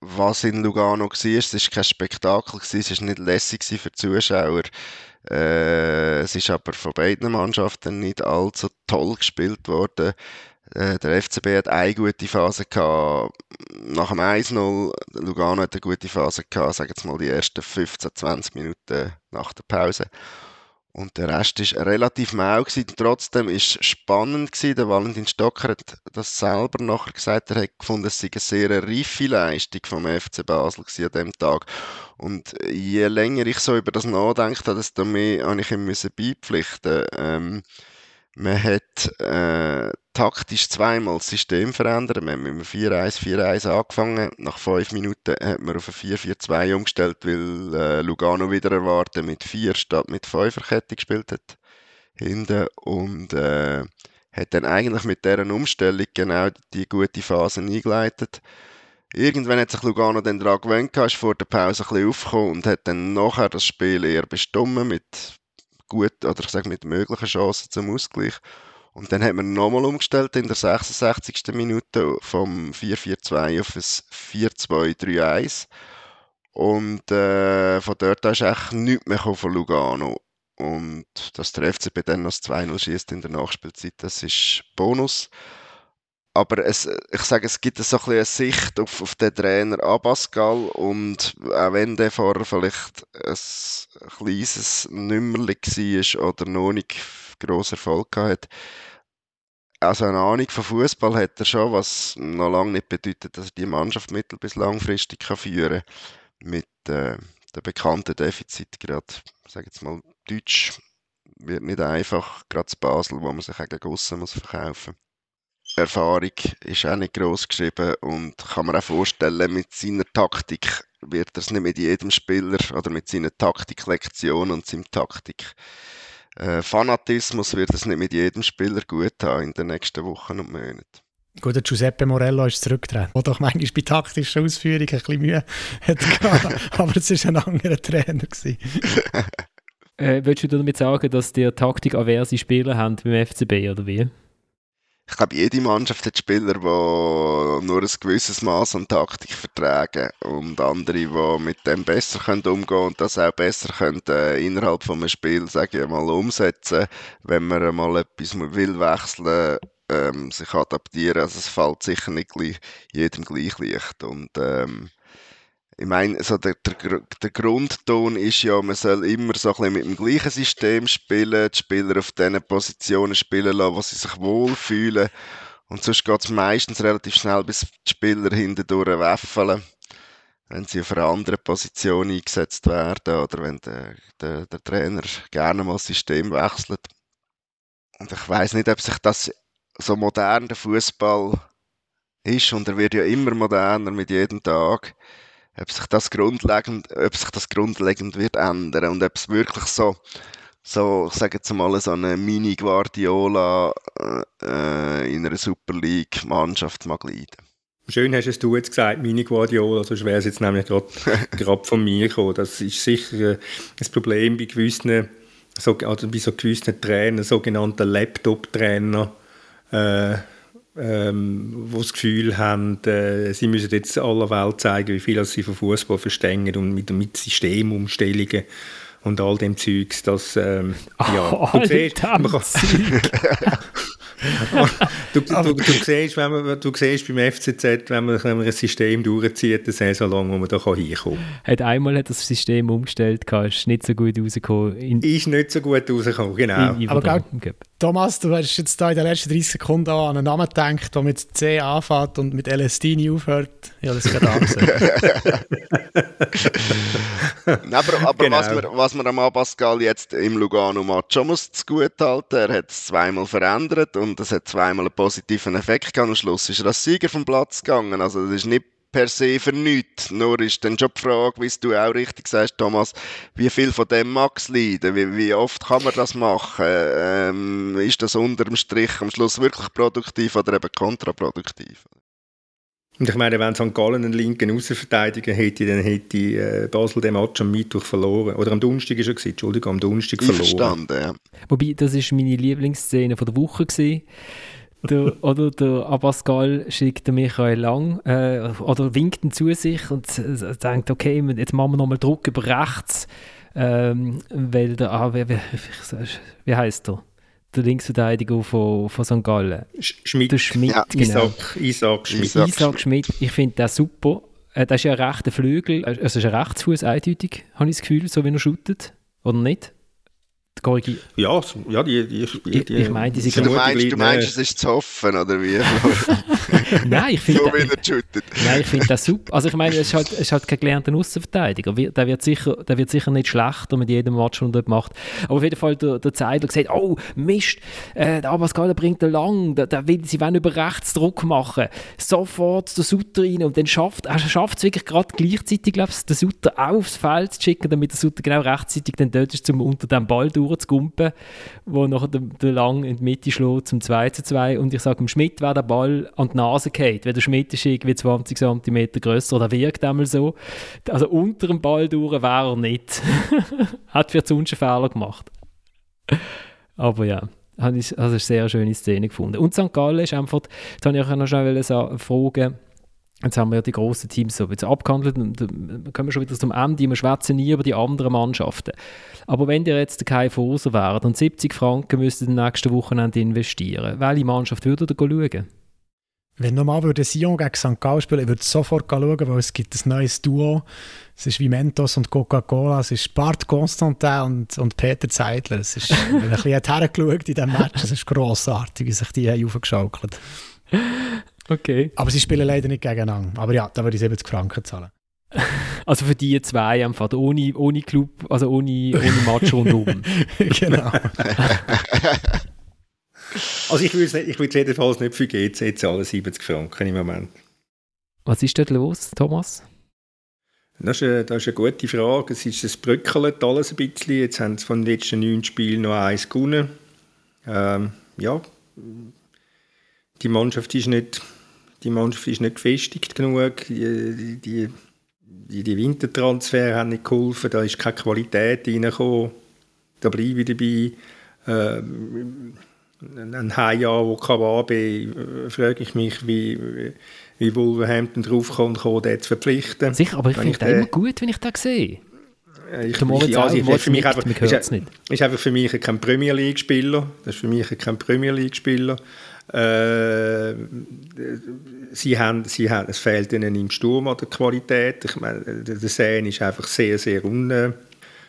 was in Lugano war, es war kein Spektakel, es war nicht lässig für die Zuschauer. Äh, es ist aber von beiden Mannschaften nicht allzu toll gespielt worden. Äh, der FCB hat eine gute Phase gehabt, nach dem 1-0. Lugano hat eine gute Phase gehabt, sagen wir mal die ersten 15, 20 Minuten nach der Pause. Und der Rest ist relativ mau gewesen. Trotzdem ist spannend gewesen. Der Valentin Stocker hat das selber nachher gesagt. Er hat gefunden, es sei eine sehr reife Leistung vom FC Basel gewesen an dem Tag. Und je länger ich so über das nachdenke, desto mehr habe ich ihm müssen beipflichten. Ähm, man hat äh, taktisch zweimal das System verändert. Wir haben mit einem 4-1, 4-1 angefangen. Nach fünf Minuten hat man auf ein 4-4-2 umgestellt, weil äh, Lugano wieder erwartet mit 4 statt mit 5 Kette gespielt hat. Hinten. Und äh, hat dann eigentlich mit dieser Umstellung genau die gute Phase eingeleitet. Irgendwann hat sich Lugano dann daran gewöhnt, ist vor der Pause ein bisschen aufgekommen und hat dann nachher das Spiel eher bestimmt mit gut, oder ich sage mit möglichen Chancen zum Ausgleich. Und dann hat man nochmal umgestellt in der 66. Minute vom 4-4-2 auf ein 4-2-3-1. Und äh, von dort an ist eigentlich nichts mehr von Lugano. Und dass der FCB dann noch 2-0 schießt in der Nachspielzeit, das ist Bonus aber es, ich sage, es gibt so ein eine Sicht auf, auf den Trainer Abascal und auch wenn der vorher vielleicht ein kleines Nümmerli war oder noch nicht grossen Erfolg hatte, also eine Ahnung von Fußball hat er schon, was noch lange nicht bedeutet, dass er die Mannschaft mittel- bis langfristig kann führen kann. Mit äh, den bekannten Defizit gerade, sage jetzt mal, Deutsch wird nicht einfach, gerade zu Basel, wo man sich gegen aussen muss verkaufen. Erfahrung ist auch nicht groß geschrieben und kann man auch vorstellen, mit seiner Taktik wird er es nicht mit jedem Spieler oder mit seiner Taktiklektion und seinem Taktik äh, Fanatismus wird es nicht mit jedem Spieler gut haben in den nächsten Wochen und Monaten. Gut, der Giuseppe Morello ist zurückgetreten, der doch manchmal bei taktischen Ausführungen ein bisschen Mühe hatte, aber es war ein anderer Trainer. äh, willst du damit sagen, dass die taktikaverse Spieler haben beim FCB, oder wie? Ich glaube, jede Mannschaft hat Spieler, die nur ein gewisses Maß an Taktik vertragen und andere, die mit dem besser können umgehen können und das auch besser können, äh, innerhalb von einem Spiel, sage ich mal, umsetzen, wenn man mal etwas will wechseln, ähm, sich adaptieren. Also es fällt sicher nicht jedem gleich leicht und ähm, ich meine, so der, der, der, Grundton ist ja, man soll immer so ein bisschen mit dem gleichen System spielen, die Spieler auf diesen Positionen spielen lassen, wo sie sich wohlfühlen. Und sonst geht es meistens relativ schnell, bis die Spieler hintendurch weffeln, wenn sie auf eine andere Position eingesetzt werden oder wenn der, der, der Trainer gerne mal das System wechselt. Und ich weiß nicht, ob sich das so modern der Fußball ist und er wird ja immer moderner mit jedem Tag ob sich das grundlegend, ob sich das grundlegend wird ändern und ob es wirklich so, so, ich sage jetzt mal, so eine Mini-Guardiola äh, in einer Super League-Mannschaft mag leiden. Schön hast es du jetzt gesagt, Mini Guardiola, sonst wäre es jetzt nämlich gerade von mir gekommen. Das ist sicher äh, ein Problem bei gewissen, so, also bei so gewissen Trainern, sogenannten Laptop-Trainer, äh, ähm, wo das Gefühl haben, äh, sie müssen jetzt aller Welt zeigen, wie viel sie von Fußball verstehen und mit, mit Systemumstellungen und all dem Zeugs, dass ähm, ja, oh, du siehst, man kann, du, du, du, siehst, wenn man, du siehst beim FCZ, wenn man, wenn man ein System durchzieht, eine Saison lang, wo man da hinkommen kann. Hat einmal hat das System umgestellt, ist nicht so gut rausgekommen. In, ist nicht so gut rausgekommen, genau. In, in Aber glaub, Thomas, du hast jetzt da in den letzten 30 Sekunden an einen Namen gedacht, der mit C anfängt und mit LSD nie aufhört. Ja, das gerade angesagt. aber aber genau. was, man, was man am Pascal jetzt im Lugano-Match schon muss halten, er hat es zweimal verändert und es hat zweimal einen positiven Effekt gehabt. Am Schluss ist er als Sieger vom Platz gegangen. Also das ist nicht per se für nichts. Nur ist dann schon die Frage, wie du auch richtig sagst, Thomas, wie viel von dem mag es leiden? Wie, wie, oft kann man das machen? Ähm, ist das unter dem Strich am Schluss wirklich produktiv oder eben kontraproduktiv? Und ich meine, wenn St. Gallen einen linken Außenverteidiger hätte, dann hätte äh, Basel den Match am Mittwoch verloren. Oder am Donnerstag ist er gewesen, Entschuldigung, am Donnerstag verloren. Verstanden, ja. Wobei, das war meine Lieblingsszene von der Woche. Gewesen. Der, oder der Abascal schickt Michael Lang äh, oder winkt ihn zu sich und denkt, okay, jetzt machen wir nochmal Druck über rechts, ähm, weil der, ah, wie, wie, wie heißt der? Der Linksverteidiger von, von St. Gallen. Schmidt. Der Schmidt, ja, genau. Isaac, Isaac Schmidt. Isaac, Isaac Schmidt. Ich finde den super. Äh, das ist ja ein rechter Flügel, also ist ein Rechtsfuß eindeutig, habe ich das Gefühl, so wie er shootet. Oder nicht? Korrigier. Ja, ja, die, die, die, Ich, ich meine, die sind Du meinst, du meinst näher. es ist zu hoffen, oder wie? Nein, ich so finde wie er shootet. Nein, ich finde das super. Also ich meine, es ist halt, es ist halt kein gelernter Außenverteidiger. Der wird, sicher, der wird sicher nicht schlechter mit jedem Match, den er dort macht. Aber auf jeden Fall, der, der Zeidler sagt, oh, Mist, äh, der Abascal bringt er lang, der, der will, sie wollen über rechts Druck machen. Sofort der Sutter rein und dann schafft er schafft es wirklich gerade gleichzeitig, glaube ich, den Sutter auch aufs Feld zu schicken, damit der Sutter genau rechtzeitig dann dort ist, um unter dem Ball durchzugumpen, wo nachher der, der Lang in die Mitte schlägt zum 2 zu 2. Und ich sage, dem Schmidt wäre der Ball an die Nase gefallen, weil der Schmidt ist irgendwie 20 cm grösser oder wirkt einmal so. Also unter dem Ball durch wäre er nicht. Hat für sonst einen Fehler gemacht. Aber ja, habe ich, also eine sehr schöne Szene gefunden. Und St. Gallen ist einfach, jetzt habe ich auch noch schnell fragen, Jetzt haben wir ja die grossen Teams so jetzt abgehandelt und äh, kommen wir schon wieder zum Ende. Wir schwätzen nie über die anderen Mannschaften. Aber wenn ihr jetzt kein Foser wärt und 70 Franken müsstet den nächsten Wochenende investieren, welche Mannschaft würdet ihr schauen? Wenn nochmal würde Sion gegen St. Gallen spielen, ich würde sofort schauen, weil es gibt ein neues Duo. Es ist wie Mentos und Coca-Cola. Es ist Bart Constantin und, und Peter Zeidler. Es ist, ich habe ein bisschen hergeschaut in diesem Match. Es ist grossartig, wie sich die haben aufgeschaukelt Okay. Aber sie spielen leider nicht gegeneinander. Aber ja, da würde ich 70 Franken zahlen. Also für die zwei einfach ohne, ohne Club, also ohne, ohne Match rundum. genau. Also ich würde ich würde jedenfalls nicht für GC zahlen, 70 Franken im Moment. Was ist dort los, Thomas? Das ist, eine, das ist eine gute Frage. Es ist es bröckelt alles ein bisschen. Jetzt haben sie von den letzten neun Spielen noch eins gewonnen. Ähm, ja, die Mannschaft ist nicht, die Mannschaft ist nicht gefestigt genug. Die, die, die, die Wintertransfer haben nicht geholfen. Da ist keine Qualität reingekommen. Da bleibe ich dabei. Ähm, ein Heimjahr, wo Kawabe, äh, frage ich mich, wie, wie Wolverhampton draufkommt, den zu verpflichten. Sicher, aber ich finde ich den immer gut, wenn ich den sehe. Ich, Moritz ja, ich, Moritz für mich einfach, ist, es nicht. ist einfach für mich kein Premier League Spieler. Das ist für mich kein Premier League Spieler. Äh, sie haben, sie haben, es fehlt ihnen im Sturm an der Qualität. Ich meine, der Sen ist einfach sehr, sehr un, äh,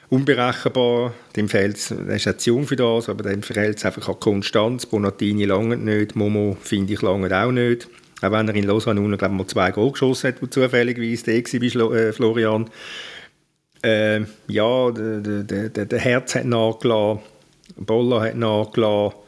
unberechenbar. Dem fehlt es, er ist ja zu jung für das, aber dem fehlt es einfach an Konstanz. Bonatini lange nicht, Momo finde ich lange auch nicht. Auch wenn er in Lausanne unten, glaube ich, mal zwei Goal geschossen hat, wo zufälligerweise der war bei äh, Florian. Äh, ja, der, der, der, der Herz hat nachgelassen, Bolla hat nachgelassen.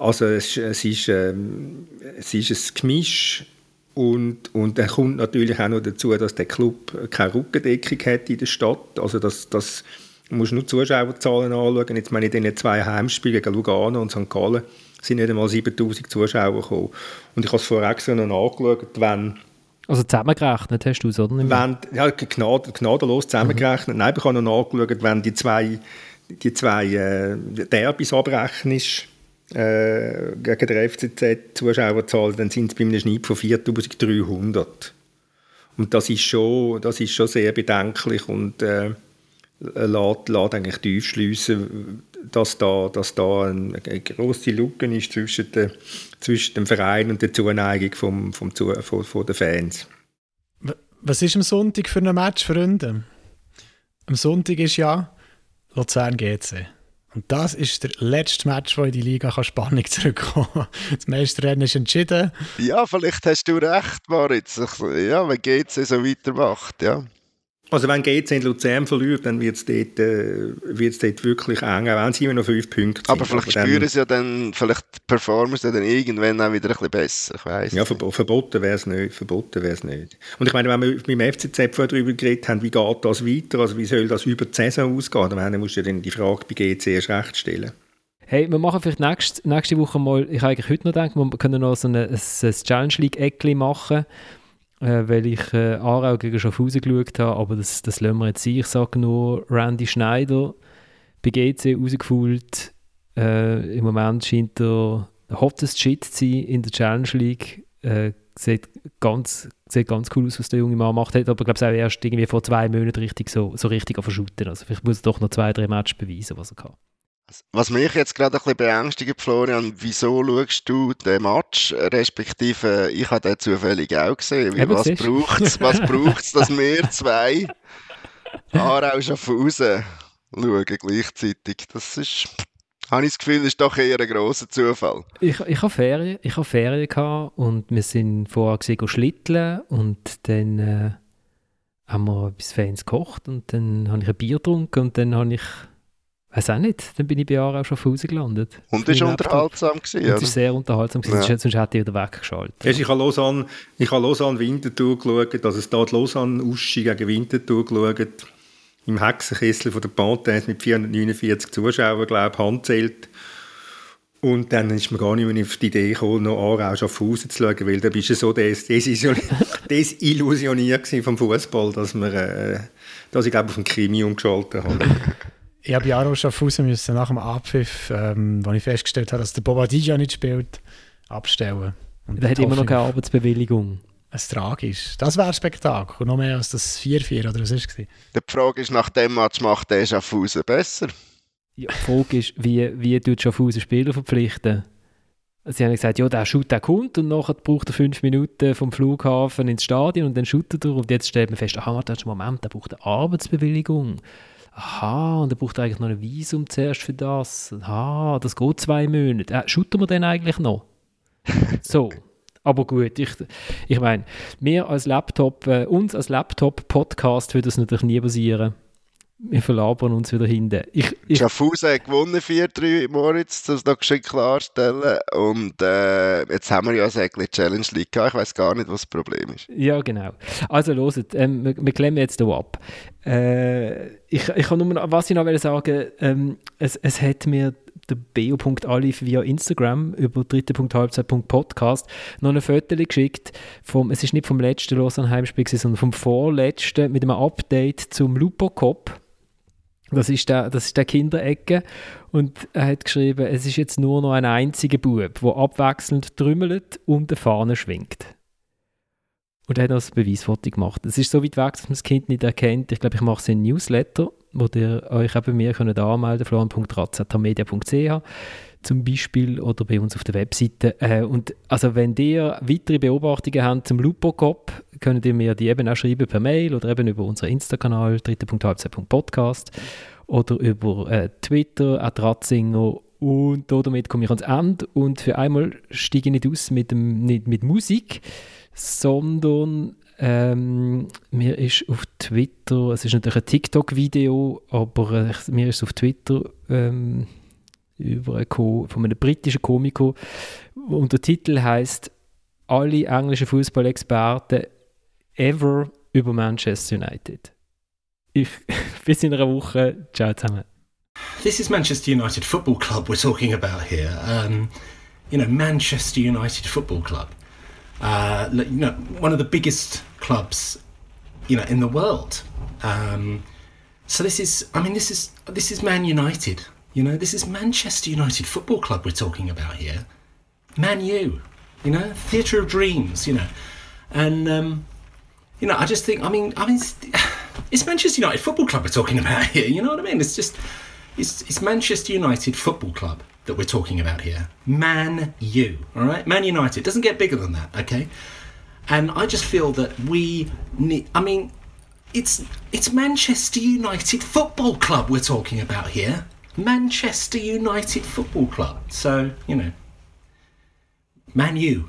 Also es, es, ist, ähm, es ist ein Gemisch und, und dann kommt natürlich auch noch dazu, dass der Club keine Rückendeckung hat in der Stadt. Also das, das musst nur die Zuschauerzahlen anschauen. Jetzt meine ich in den zwei Heimspielen gegen Lugano und St. Gallen sind nicht einmal 7000 Zuschauer gekommen. Und ich habe es vorher extra noch nachgeschaut, wenn Also zusammengerechnet hast du es, oder? Wenn, ja, gnad, gnadenlos zusammengerechnet. Nein, ich habe noch nachgeschaut, wenn die zwei, die zwei äh, Derbys abrechnest, äh, gegen den FCZ Zuschauerzahl, dann sind es bei einem Schnitt von 4300. Und das ist schon, das ist schon sehr bedenklich und äh, lässt, lässt eigentlich tief schliessen, dass da, dass da eine, eine grosse Lücke ist zwischen, der, zwischen dem Verein und der Zuneigung vom, vom, von, von den Fans. Was ist am Sonntag für ein Match, Freunde? Am Sonntag ist ja Luzern GC. Und das ist der letzte Match, wo in die Liga kann Spannung zurückkommen. Das Meisterrennen ist entschieden. Ja, vielleicht hast du recht, Moritz. Ja, wenn GC so weitermacht, ja. Also wenn GC in Luzern verliert, dann wird es dort, äh, wird's dort wirklich eng, auch wenn sie immer noch fünf Punkte sind. Aber vielleicht dann- spüren sie ja dann, vielleicht performen sie dann irgendwann auch wieder ein bisschen besser. Ich weiss. Ja, verbo verboten wäre es nicht. Verboten wär's nicht. Und ich meine, wenn wir beim FCZ vorher darüber geredet haben, wie geht das weiter, also wie soll das über die Saison ausgehen, dann musst du dir dann die Frage bei GC erst recht stellen. Hey, wir machen vielleicht nächste, nächste Woche mal, ich habe eigentlich heute noch gedacht, wir können noch so eine, ein, ein Challenge League-Eckli machen, äh, weil ich äh, Aarau gegen Schaffhausen geschaut habe, aber das, das lassen wir jetzt sein. Ich sage nur, Randy Schneider bei GC rausgefühlt. Äh, Im Moment scheint er hottest Shit zu sein in der Challenge League. Äh, sieht, ganz, sieht ganz cool aus, was der junge Mann macht. Hat aber, glaube ich, auch erst irgendwie vor zwei Monaten richtig so, so richtig auf verschütten. Also vielleicht muss er doch noch zwei, drei Matches beweisen, was er kann. Was mich jetzt gerade ein bisschen beängstigt, Florian, wieso schaust du den Match? Respektive, ich habe den zufällig auch gesehen. Eben, was braucht es, was braucht's, dass wir zwei Aarau Schaffhausen schauen gleichzeitig. Das ist, habe ich das Gefühl, ist doch eher ein grosser Zufall. Ich, ich habe Ferien, ich habe Ferien gehabt und wir sind vorher gesehen schlitteln und dann äh, haben wir etwas Fans gekocht und dann habe ich ein Bier getrunken und dann habe ich Weiß auch nicht, dann bin ich bei Jahren auch schon auf Hause gelandet. Und es war unterhaltsam. Gewesen, und es war sehr unterhaltsam, gewesen, ja. sonst hätte ich wieder weggeschaltet. Ich habe Lausanne, ich habe Lausanne Winterthur geschaut, also es da die Lausanne Uschi gegen Winterthur geschaut, im Hexenkessel von der Panthers mit 449 Zuschauern, glaube ich, handzählt. Und dann ist mir gar nicht mehr auf die Idee gekommen, noch Aarau Schaffhausen zu schauen, weil da bist du so des, desillusioniert vom Fußball, dass, äh, dass ich glaube auf den Krimi umgeschaltet habe. Ich habe Jaro Schaffhausen müssen nach dem Abpfiff, ähm, wo ich festgestellt habe, dass der Bobadilla nicht spielt, abstellen. Und der hat immer noch keine Arbeitsbewilligung. Es tragisch. Das wäre ein Spektakel. Noch mehr als das 4-4 oder was es? Die Frage ist, nach dem Match macht der Schaffhausen besser? Ja, die Frage ist, wie, wie tut Schaffhausen Spieler verpflichten? Sie haben gesagt, ja, der Shoot, der kommt und nachher braucht er fünf Minuten vom Flughafen ins Stadion und dann shootet er und jetzt stellt man fest, aha, warte, Moment, der braucht eine Arbeitsbewilligung aha, und er braucht eigentlich noch ein Visum zuerst für das. Aha, das geht zwei Monate. Äh, shooten wir den eigentlich noch? so. Aber gut, ich, ich meine, wir als Laptop, äh, uns als Laptop-Podcast würde das natürlich nie basieren wir verlabern uns wieder hinten. Ich, ich Schaffhausen hat gewonnen 4-3, Moritz, das noch geschickt klarstellen. Und äh, jetzt haben wir ja eine Challenge League gehabt. Ich weiß gar nicht, was das Problem ist. Ja, genau. Also, loset, ähm, wir, wir klemmen jetzt hier ab. Äh, ich, ich kann nur, was ich noch sagen ähm, es, es hat mir der Beo.alif via Instagram über dritte.halbzeit.podcast noch ein Foto geschickt. Vom, es ist nicht vom letzten Lausanne Heimspiel, sondern vom vorletzten mit einem Update zum Lupo Cop. Das ist der, das ist der Kinderecke. Und er hat geschrieben, es ist jetzt nur noch ein einziger Bub, der abwechselnd trümmelt und eine Fahne schwingt. Und er hat das Beweisfoto gemacht. Es ist so weit weg, dass man das Kind nicht erkennt. Ich glaube, ich mache es in Newsletter, wo ihr euch eben mir könnt anmelden könnt, florian.razatamedia.ch zum Beispiel oder bei uns auf der Webseite. Äh, und also wenn ihr weitere Beobachtungen habt zum Lupocop, könnt ihr mir die eben auch schreiben per Mail oder eben über unseren Insta-Kanal dritte.halbzeit.podcast oder über äh, Twitter, Ratzinger und damit komme ich ans Ende und für einmal steige ich nicht aus mit, dem, nicht mit Musik, sondern ähm, mir ist auf Twitter, es ist natürlich ein TikTok-Video, aber äh, mir ist auf Twitter ähm, übergekommen von einem britischen Komiker und der Titel heißt alle englischen Fußballexperten ever über Manchester United. Ich, bis in einer Woche. Ciao zusammen. This is Manchester United Football Club we're talking about here. Um, you know, Manchester United Football Club. Uh, you know, one of the biggest clubs, you know, in the world. Um, so this is, I mean, this is this is Man United. You know, this is Manchester United Football Club we're talking about here. Man U, you know, theatre of dreams, you know, and um, you know, I just think, I mean, I mean, it's, Manchester United Football Club we're talking about here. You know what I mean? It's just, it's, it's Manchester United Football Club that we're talking about here. Man U, all right? Man United doesn't get bigger than that, okay? And I just feel that we need. I mean, it's it's Manchester United Football Club we're talking about here. Manchester United Football Club. So, you know, Man U.